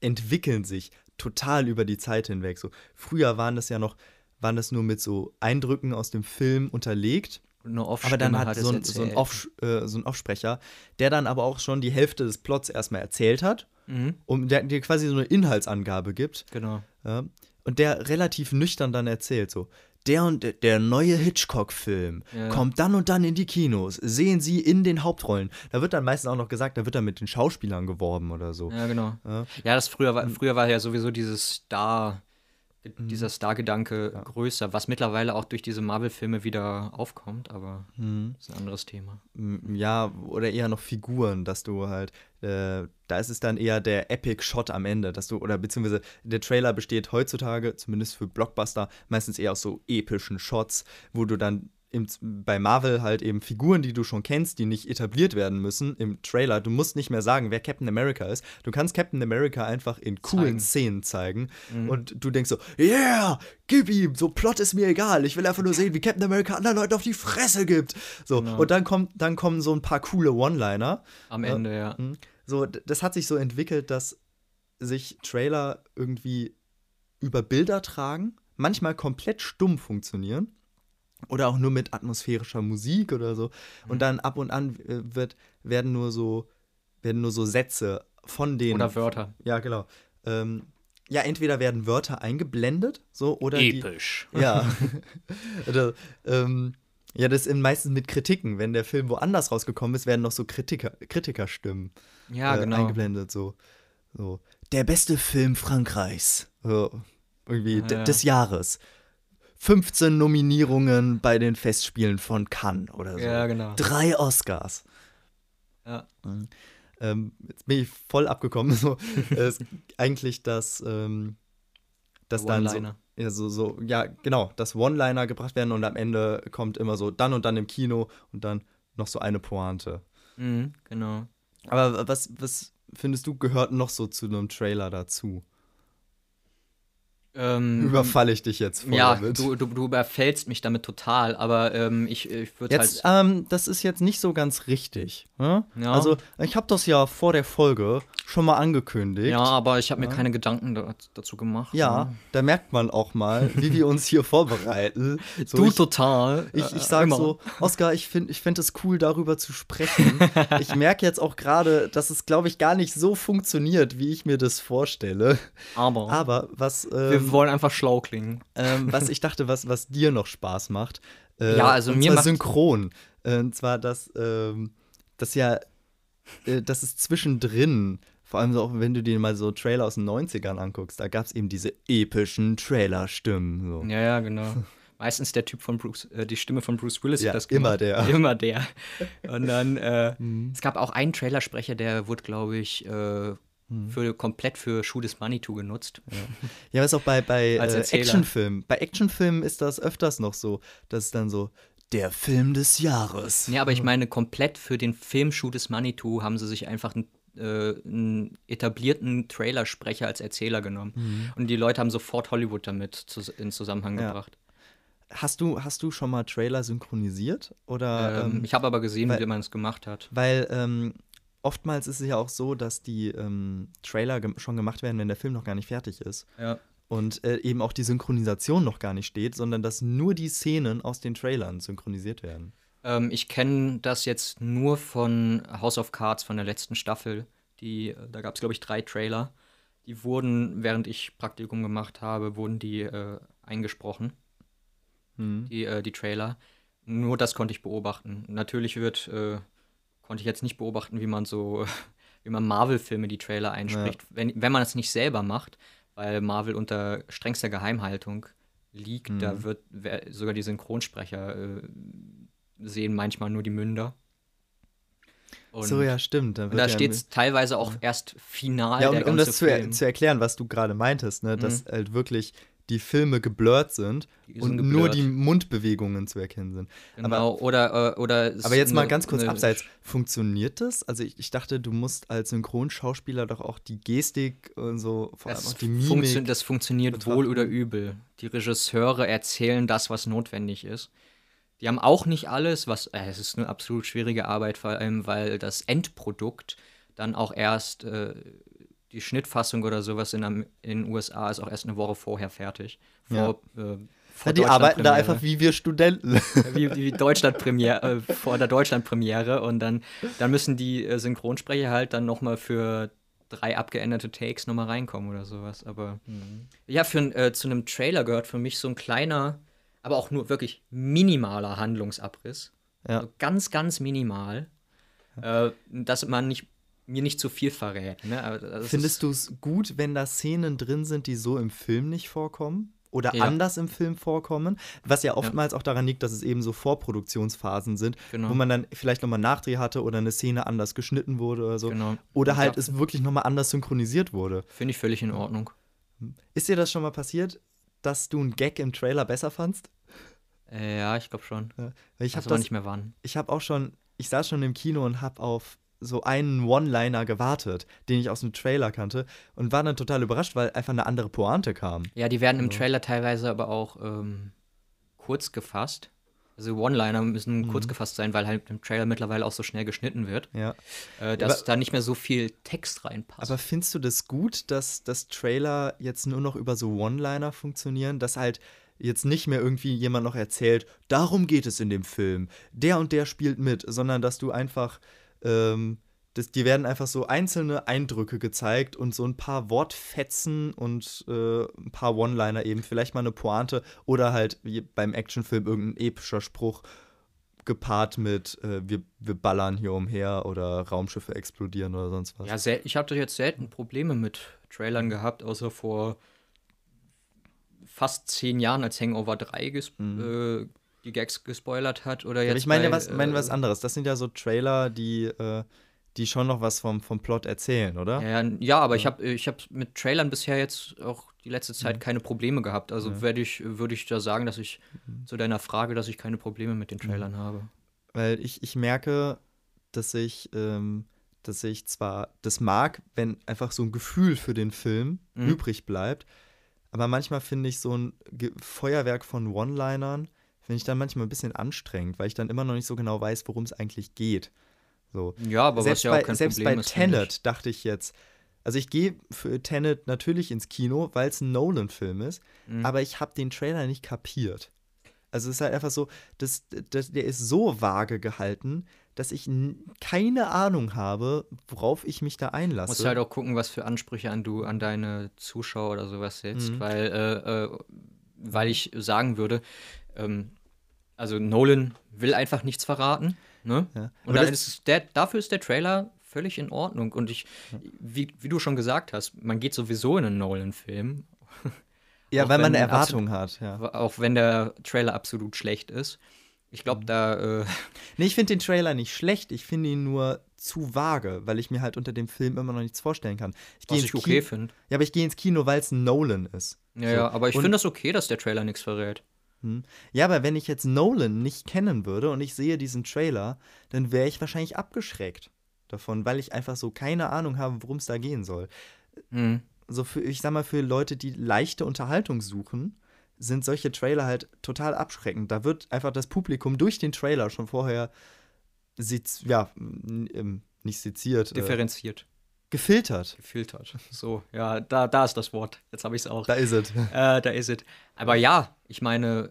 S3: entwickeln sich total über die Zeit hinweg. So, früher waren das ja noch, waren das nur mit so Eindrücken aus dem Film unterlegt.
S2: Eine
S3: Aber dann hat so ein, so, ein. Off, äh, so ein Offsprecher, der dann aber auch schon die Hälfte des Plots erstmal erzählt hat
S2: Mhm,
S3: und der dir quasi so eine Inhaltsangabe gibt.
S2: genau.
S3: Ja, und der relativ nüchtern dann erzählt so. Der und der, der neue Hitchcock-Film
S2: Ja.
S3: kommt dann und dann in die Kinos. Sehen Sie in den Hauptrollen. Da wird dann meistens auch noch gesagt, da wird dann mit den Schauspielern geworben oder so.
S2: Ja, genau.
S3: Ja.
S2: Ja, das früher war, früher war ja sowieso dieses Star,
S3: Mhm.
S2: dieser Star-Gedanke größer, was mittlerweile auch durch diese Marvel-Filme wieder aufkommt, aber
S3: Mhm.
S2: das ist ein anderes Thema.
S3: Ja, oder eher noch Figuren, dass du halt, äh, da ist es dann eher der Epic-Shot am Ende, dass du, oder beziehungsweise der Trailer besteht heutzutage, zumindest für Blockbuster, meistens eher aus so epischen Shots, wo du dann im, bei Marvel halt eben Figuren, die du schon kennst, die nicht etabliert werden müssen im Trailer. Du musst nicht mehr sagen, wer Captain America ist. Du kannst Captain America einfach in coolen
S2: Zeigen.
S3: Szenen zeigen. Und du denkst so, yeah, gib ihm, so Plot ist mir egal. Ich will einfach nur sehen, wie Captain America anderen Leuten auf die Fresse gibt. So,
S2: Genau.
S3: und dann kommt, dann kommen so ein paar coole One-Liner.
S2: Am
S3: Ja.
S2: Ende, ja.
S3: Mhm. So, das hat sich so entwickelt, dass sich Trailer irgendwie über Bilder tragen, manchmal komplett stumm funktionieren oder auch nur mit atmosphärischer Musik oder so.
S2: Mhm.
S3: Und dann ab und an äh, wird, werden nur so werden nur so Sätze von den
S2: Oder Wörter.
S3: ja genau ähm, ja entweder werden Wörter eingeblendet so oder die,
S2: Episch.
S3: ja. Oder, ähm, ja, das ist meistens mit Kritiken. Wenn der Film woanders rausgekommen ist, werden noch so Kritiker, Kritikerstimmen
S2: Ja,
S3: äh,
S2: genau.
S3: eingeblendet. So. so. Der beste Film Frankreichs. So, irgendwie d-
S2: Ja.
S3: des Jahres. 15 Nominierungen bei den Festspielen von Cannes oder so.
S2: Ja, genau.
S3: Drei Oscars.
S2: Ja.
S3: Ähm, jetzt bin ich voll abgekommen. So, äh, eigentlich das, ähm, das dann so,
S2: One-Liner.
S3: ja, so, so, ja, genau, dass One-Liner gebracht werden und am Ende kommt immer so dann und dann im Kino und dann noch so eine Pointe.
S2: Mhm, genau.
S3: Aber was, was findest du, gehört noch so zu einem Trailer dazu?
S2: Ähm,
S3: Überfalle ich dich jetzt voll
S2: ja,
S3: damit.
S2: du, du, du überfällst mich damit total, aber ähm, ich, ich würde halt.
S3: ähm, das ist jetzt nicht so ganz richtig. Ne?
S2: Ja.
S3: Also, ich habe das ja vor der Folge schon mal angekündigt.
S2: Ja, aber ich habe mir keine Gedanken da, dazu gemacht.
S3: Ja,
S2: ne?
S3: da merkt man auch mal, wie wir uns hier vorbereiten. So,
S2: Du
S3: ich,
S2: total.
S3: ich, ich
S2: äh,
S3: sage so, Oskar, ich finde ich find es cool, darüber zu sprechen. ich merke jetzt auch gerade, dass es, glaube ich, gar nicht so funktioniert, wie ich mir das vorstelle.
S2: Aber,
S3: Aber was,
S2: wir
S3: ähm,
S2: wollen einfach schlau klingen.
S3: ähm, was ich dachte, was, was dir noch Spaß macht. Äh,
S2: Ja, also mir macht-
S3: synchron. Äh, und zwar, dass ähm, das ja, äh, das ist zwischendrin, vor allem so auch wenn du dir mal so Trailer aus den 90ern anguckst, da gab es eben diese epischen Trailer-Stimmen. So.
S2: Ja, ja, genau. Meistens der Typ von Bruce, äh, die Stimme von Bruce Willis
S3: Ja,
S2: hat das
S3: immer der.
S2: Immer der. Und dann, äh,
S3: Mhm.
S2: es gab auch einen Trailersprecher, der wurde, glaube ich, äh,
S3: Mhm.
S2: für, komplett für Shoot is Money to genutzt.
S3: Ja, ist auch bei, bei äh. Actionfilmen. Bei Actionfilmen ist das öfters noch so, dass es dann so der Film des Jahres.
S2: Ja, aber ich meine, komplett für den Film Shoot is Money to haben sie sich einfach einen, äh, einen etablierten Trailersprecher als Erzähler genommen. Und die Leute haben sofort Hollywood damit zu, in Zusammenhang
S3: Mhm. Ja.
S2: gebracht.
S3: Hast du, hast du schon mal Trailer synchronisiert? Oder
S2: Ähm,
S3: ähm,
S2: ich habe aber gesehen,
S3: weil-
S2: wie man es gemacht hat.
S3: Weil ähm, oftmals ist es ja auch so, dass die ähm, Trailer gem schon gemacht werden, wenn der Film noch gar nicht fertig ist.
S2: Ja.
S3: Und äh, eben auch die Synchronisation noch gar nicht steht, sondern dass nur die Szenen aus den Trailern synchronisiert werden.
S2: Ähm, ich kenne das jetzt nur von House of Cards von der letzten Staffel. Die, äh, da gab es, glaube ich, drei Trailer. Die wurden, während ich Praktikum gemacht habe, wurden die äh, eingesprochen, die, äh, die Trailer. Nur das konnte ich beobachten. Natürlich wird, äh, konnte ich jetzt nicht beobachten, wie man so, wie man Marvel-Filme die Trailer einspricht, wenn, wenn man es nicht selber macht, weil Marvel unter strengster Geheimhaltung liegt.
S3: Mhm.
S2: Da wird wer, sogar die Synchronsprecher äh, sehen manchmal nur die Münder. Und,
S3: so, ja, stimmt. Da,
S2: und da
S3: ja
S2: steht es teilweise auch erst final
S3: Ja, um, um das zu, er zu erklären, was du gerade meintest, ne, dass halt wirklich die Filme geblurrt sind
S2: Die
S3: und
S2: sind
S3: nur
S2: geblurrt.
S3: die Mundbewegungen zu erkennen sind.
S2: Genau, oder, äh, oder
S3: Aber jetzt mal ganz kurz abseits, funktioniert das? Also ich, ich dachte, du musst als Synchronschauspieler doch auch die Gestik und so, vor allem
S2: Das,
S3: auch die
S2: funktio
S3: Mimik.
S2: das funktioniert
S3: betrachten.
S2: wohl oder übel. Die Regisseure erzählen das, was notwendig ist. Die haben auch nicht alles, was äh, es ist eine absolut schwierige Arbeit, vor allem weil das Endprodukt dann auch erst äh, die Schnittfassung oder sowas in, in den USA ist auch erst eine Woche vorher fertig. Vor, äh, vor
S3: Ja, die arbeiten da einfach wie wir Studenten.
S2: wie, wie Deutschlandpremiere, äh, vor der Deutschlandpremiere und dann, dann müssen die äh, Synchronsprecher halt dann noch mal für drei abgeänderte Takes noch mal reinkommen oder sowas. Aber ja, für, äh, zu einem Trailer gehört für mich so ein kleiner, aber auch nur wirklich minimaler Handlungsabriss.
S3: Ja.
S2: Also ganz, ganz minimal, äh, dass man nicht, mir nicht zu viel verrät. Ne?
S3: Findest du es gut, wenn da Szenen drin sind, die so im Film nicht vorkommen? Oder
S2: Ja.
S3: anders im Film vorkommen? Was ja oftmals auch daran liegt, dass es eben so Vorproduktionsphasen sind,
S2: Genau.
S3: wo man dann vielleicht nochmal Nachdreh hatte oder eine Szene anders geschnitten wurde oder so.
S2: Genau.
S3: Oder halt es wirklich nochmal anders synchronisiert wurde.
S2: Finde ich völlig in Ordnung.
S3: Ist dir das schon mal passiert, dass du einen Gag im Trailer besser fandst?
S2: Äh, ja, ich glaube schon.
S3: Ja, ich habe das,
S2: nicht mehr wann.
S3: ich habe auch schon, ich saß schon im Kino und habe auf so einen One-Liner gewartet, den ich aus dem Trailer kannte und war dann total überrascht, weil einfach eine andere Pointe kam.
S2: Ja, die werden im Trailer teilweise aber auch ähm, kurz gefasst. Also One-Liner müssen
S3: Mhm.
S2: kurz gefasst sein, weil halt im Trailer mittlerweile auch so schnell geschnitten wird,
S3: Ja.
S2: äh, dass
S3: aber-
S2: da nicht mehr so viel Text reinpasst.
S3: Aber findest du das gut, dass das Trailer jetzt nur noch über so One-Liner funktionieren, dass halt jetzt nicht mehr irgendwie jemand noch erzählt, darum geht es in dem Film, der und der spielt mit, sondern dass du einfach, ähm, das, dir werden einfach so einzelne Eindrücke gezeigt und so ein paar Wortfetzen und äh, ein paar One-Liner eben, vielleicht mal eine Pointe oder halt wie beim Actionfilm irgendein epischer Spruch gepaart mit äh, wir, wir ballern hier umher oder Raumschiffe explodieren oder sonst was.
S2: ja, ich habe jetzt selten Probleme mit Trailern gehabt, außer vor fast zehn Jahren, als Hangover 3 ges äh, die Gags gespoilert hat. Oder jetzt
S3: Mhm. Aber ich meine was, meine
S2: äh,
S3: was anderes. Das sind ja so Trailer, die, äh, die schon noch was vom, vom Plot erzählen, oder?
S2: Ja, ja, ja, aber ich habe ich hab mit Trailern bisher jetzt auch die letzte Zeit
S3: Mhm.
S2: keine Probleme gehabt. Also werde ich, würde ich da sagen, dass ich
S3: Mhm.
S2: zu deiner Frage, dass ich keine Probleme mit den Trailern habe.
S3: Weil ich, ich merke, dass ich, ähm, dass ich zwar das mag, wenn einfach so ein Gefühl für den Film
S2: Mhm.
S3: übrig bleibt, Aber manchmal finde ich so ein Ge Feuerwerk von One-Linern, finde ich dann manchmal ein bisschen anstrengend, weil ich dann immer noch nicht so genau weiß, worum es eigentlich geht. So.
S2: Ja, aber
S3: selbst
S2: was ja
S3: bei,
S2: auch kein
S3: selbst
S2: Problem
S3: bei
S2: ist.
S3: Tenet dachte ich jetzt, also ich gehe für Tenet natürlich ins Kino, weil es ein Nolan-Film ist,
S2: Mhm.
S3: aber ich habe den Trailer nicht kapiert. Also es ist halt einfach so, das, das, der ist so vage gehalten, dass ich keine Ahnung habe, worauf ich mich da einlasse.
S2: Musst halt auch gucken, was für Ansprüche an du an deine Zuschauer oder sowas setzt,
S3: Mhm.
S2: weil, äh, äh, weil ich sagen würde, ähm, also Nolan will einfach nichts verraten, ne?
S3: Ja.
S2: Und
S3: das-
S2: ist der, dafür ist der Trailer völlig in Ordnung. Und ich, wie, wie du schon gesagt hast, man geht sowieso in einen Nolan-Film,
S3: ja, weil man eine Erwartung hat, ja.
S2: auch wenn der Trailer absolut schlecht ist. Ich
S3: Mhm.
S2: glaube, da, äh,
S3: Nee, ich finde den Trailer nicht schlecht, ich finde ihn nur zu vage, weil ich mir halt unter dem Film immer noch nichts vorstellen kann. Ich
S2: was ich okay finde.
S3: Ja, aber ich gehe ins Kino, weil es ein Nolan ist.
S2: Ja,
S3: So.
S2: ja, aber ich finde das okay, dass der Trailer nichts verrät.
S3: Hm. Ja, aber wenn ich jetzt Nolan nicht kennen würde und ich sehe diesen Trailer, dann wäre ich wahrscheinlich abgeschreckt davon, weil ich einfach so keine Ahnung habe, worum es da gehen soll.
S2: Mhm.
S3: So für, ich sag mal, für Leute, die leichte Unterhaltung suchen, sind solche Trailer halt total abschreckend. Da wird einfach das Publikum durch den Trailer schon vorher ja, nicht seziert, äh,
S2: Differenziert,
S3: gefiltert.
S2: gefiltert. So, ja, da, da ist das Wort. Jetzt habe ich es auch.
S3: Da ist es.
S2: Äh, da ist es. Aber ja, ich meine,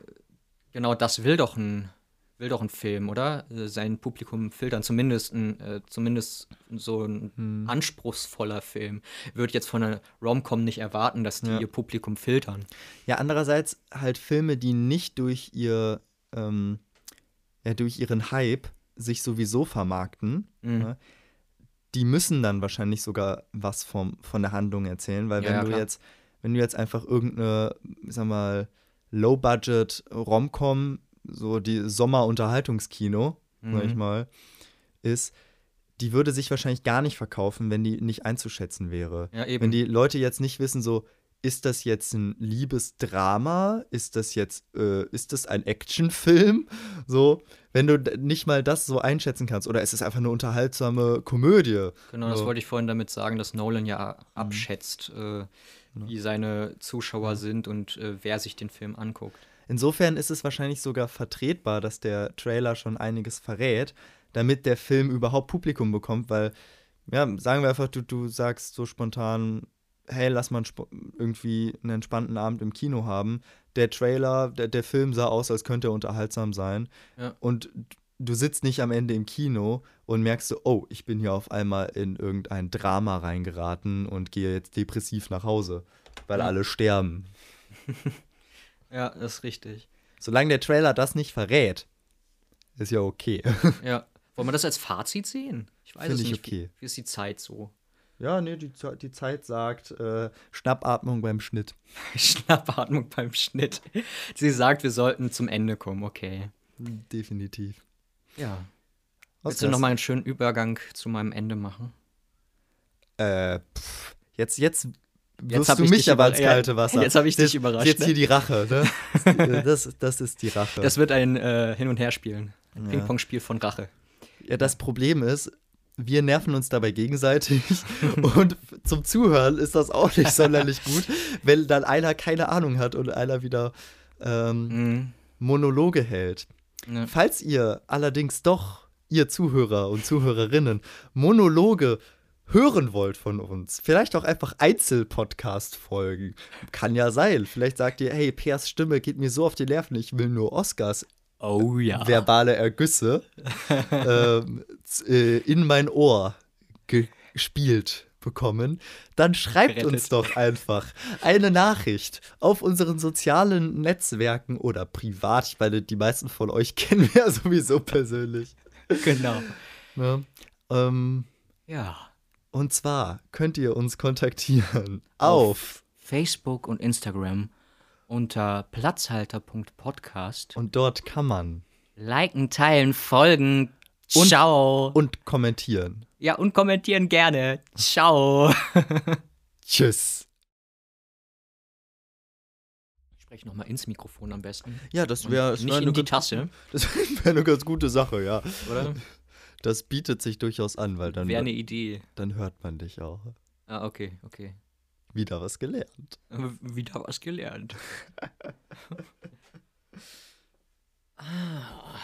S2: genau das will doch ein, will doch ein Film, oder? Sein Publikum filtern. Zumindest ein, äh, zumindest so ein
S3: Hm.
S2: anspruchsvoller Film. Wird jetzt von einer Rom-Com nicht erwarten, dass die
S3: Ja.
S2: ihr Publikum filtern.
S3: Ja, andererseits halt Filme, die nicht durch ihr, ähm, ja, durch ihren Hype sich sowieso vermarkten,
S2: Mhm.
S3: ne, die müssen dann wahrscheinlich sogar was vom, von der Handlung erzählen, weil wenn
S2: ja,
S3: du
S2: klar.
S3: jetzt, wenn du jetzt einfach irgendeine, ich sag mal, Low-Budget Rom-Com, so die Sommerunterhaltungskino, sag ich
S2: Mhm.
S3: mal, ist, die würde sich wahrscheinlich gar nicht verkaufen, wenn die nicht einzuschätzen wäre.
S2: Ja, eben.
S3: Wenn die Leute jetzt nicht wissen, so, ist das jetzt ein Liebesdrama? Ist das jetzt, äh, ist das ein Actionfilm? So, wenn du nicht mal das so einschätzen kannst, oder ist es einfach eine unterhaltsame Komödie?
S2: Genau, das
S3: So.
S2: wollte ich vorhin damit sagen, dass Nolan
S3: Mhm.
S2: ja abschätzt, äh,
S3: Genau.
S2: wie seine Zuschauer sind und äh, wer sich den Film anguckt.
S3: Insofern ist es wahrscheinlich sogar vertretbar, dass der Trailer schon einiges verrät, damit der Film überhaupt Publikum bekommt, weil, ja, sagen wir einfach, du, du sagst so spontan, hey, lass mal irgendwie einen entspannten Abend im Kino haben. Der Trailer, der, der Film sah aus, als könnte er unterhaltsam sein.
S2: Ja.
S3: Und du sitzt nicht am Ende im Kino und merkst so, oh, ich bin hier auf einmal in irgendein Drama reingeraten und gehe jetzt depressiv nach Hause, weil
S2: Ja.
S3: alle sterben.
S2: Ja, das ist richtig.
S3: Solange der Trailer das nicht verrät, ist ja okay.
S2: Ja. Wollen wir das als Fazit sehen? Ich weiß
S3: Finde
S2: es
S3: ich
S2: nicht.
S3: okay.
S2: Wie, wie ist die Zeit so?
S3: Ja, nee, die, die Zeit sagt äh, Schnappatmung beim Schnitt.
S2: Schnappatmung beim Schnitt. Sie sagt, wir sollten zum Ende kommen, okay.
S3: Definitiv.
S2: Ja.
S3: Was
S2: Willst du noch mal einen schönen Übergang zu meinem Ende machen?
S3: Äh, pff, jetzt, jetzt
S2: Jetzt
S3: wirst
S2: hab
S3: du
S2: ich
S3: mich aber ins kalte Wasser.
S2: jetzt hab ich dich
S3: das,
S2: überrascht,
S3: Jetzt
S2: ne?
S3: hier die Rache, ne? das, das ist die Rache.
S2: Das wird ein äh, Hin- und Herspielen. Ein
S3: Ja.
S2: Ping-Pong-Spiel von Rache.
S3: ja, das Problem ist, wir nerven uns dabei gegenseitig und zum Zuhören ist das auch nicht sonderlich gut, wenn dann einer keine Ahnung hat und einer wieder ähm,
S2: Mhm.
S3: Monologe hält.
S2: Ja.
S3: Falls ihr allerdings doch, ihr Zuhörer und Zuhörerinnen, Monologe hören wollt von uns, vielleicht auch einfach Einzelpodcast-Folgen, kann ja sein. Vielleicht sagt ihr, hey, Pers Stimme geht mir so auf die Nerven, ich will nur Oscars
S2: Oh ja.
S3: verbale Ergüsse ähm, äh, in mein Ohr gespielt bekommen, dann schreibt
S2: Gerettet.
S3: uns doch einfach eine Nachricht auf unseren sozialen Netzwerken oder privat. Ich meine, die meisten von euch kennen wir ja sowieso persönlich.
S2: Genau.
S3: Ne? Ähm,
S2: Ja.
S3: und zwar könnt ihr uns kontaktieren auf
S2: Facebook und Instagram unter platzhalter.podcast.
S3: und dort kann man
S2: Liken, teilen, folgen.
S3: Und-
S2: Ciao.
S3: und kommentieren.
S2: ja, und kommentieren gerne. Ciao.
S3: Tschüss.
S2: Ich spreche nochmal ins Mikrofon am besten.
S3: Ja, das wäre
S2: nicht in die Tasse,
S3: Das wäre eine ganz gute Sache, ja.
S2: oder?
S3: Das bietet sich durchaus an, weil dann,
S2: Wäre eine Idee.
S3: dann hört man dich auch.
S2: Ah, okay, okay.
S3: Wieder was gelernt.
S2: Wieder was gelernt. ah.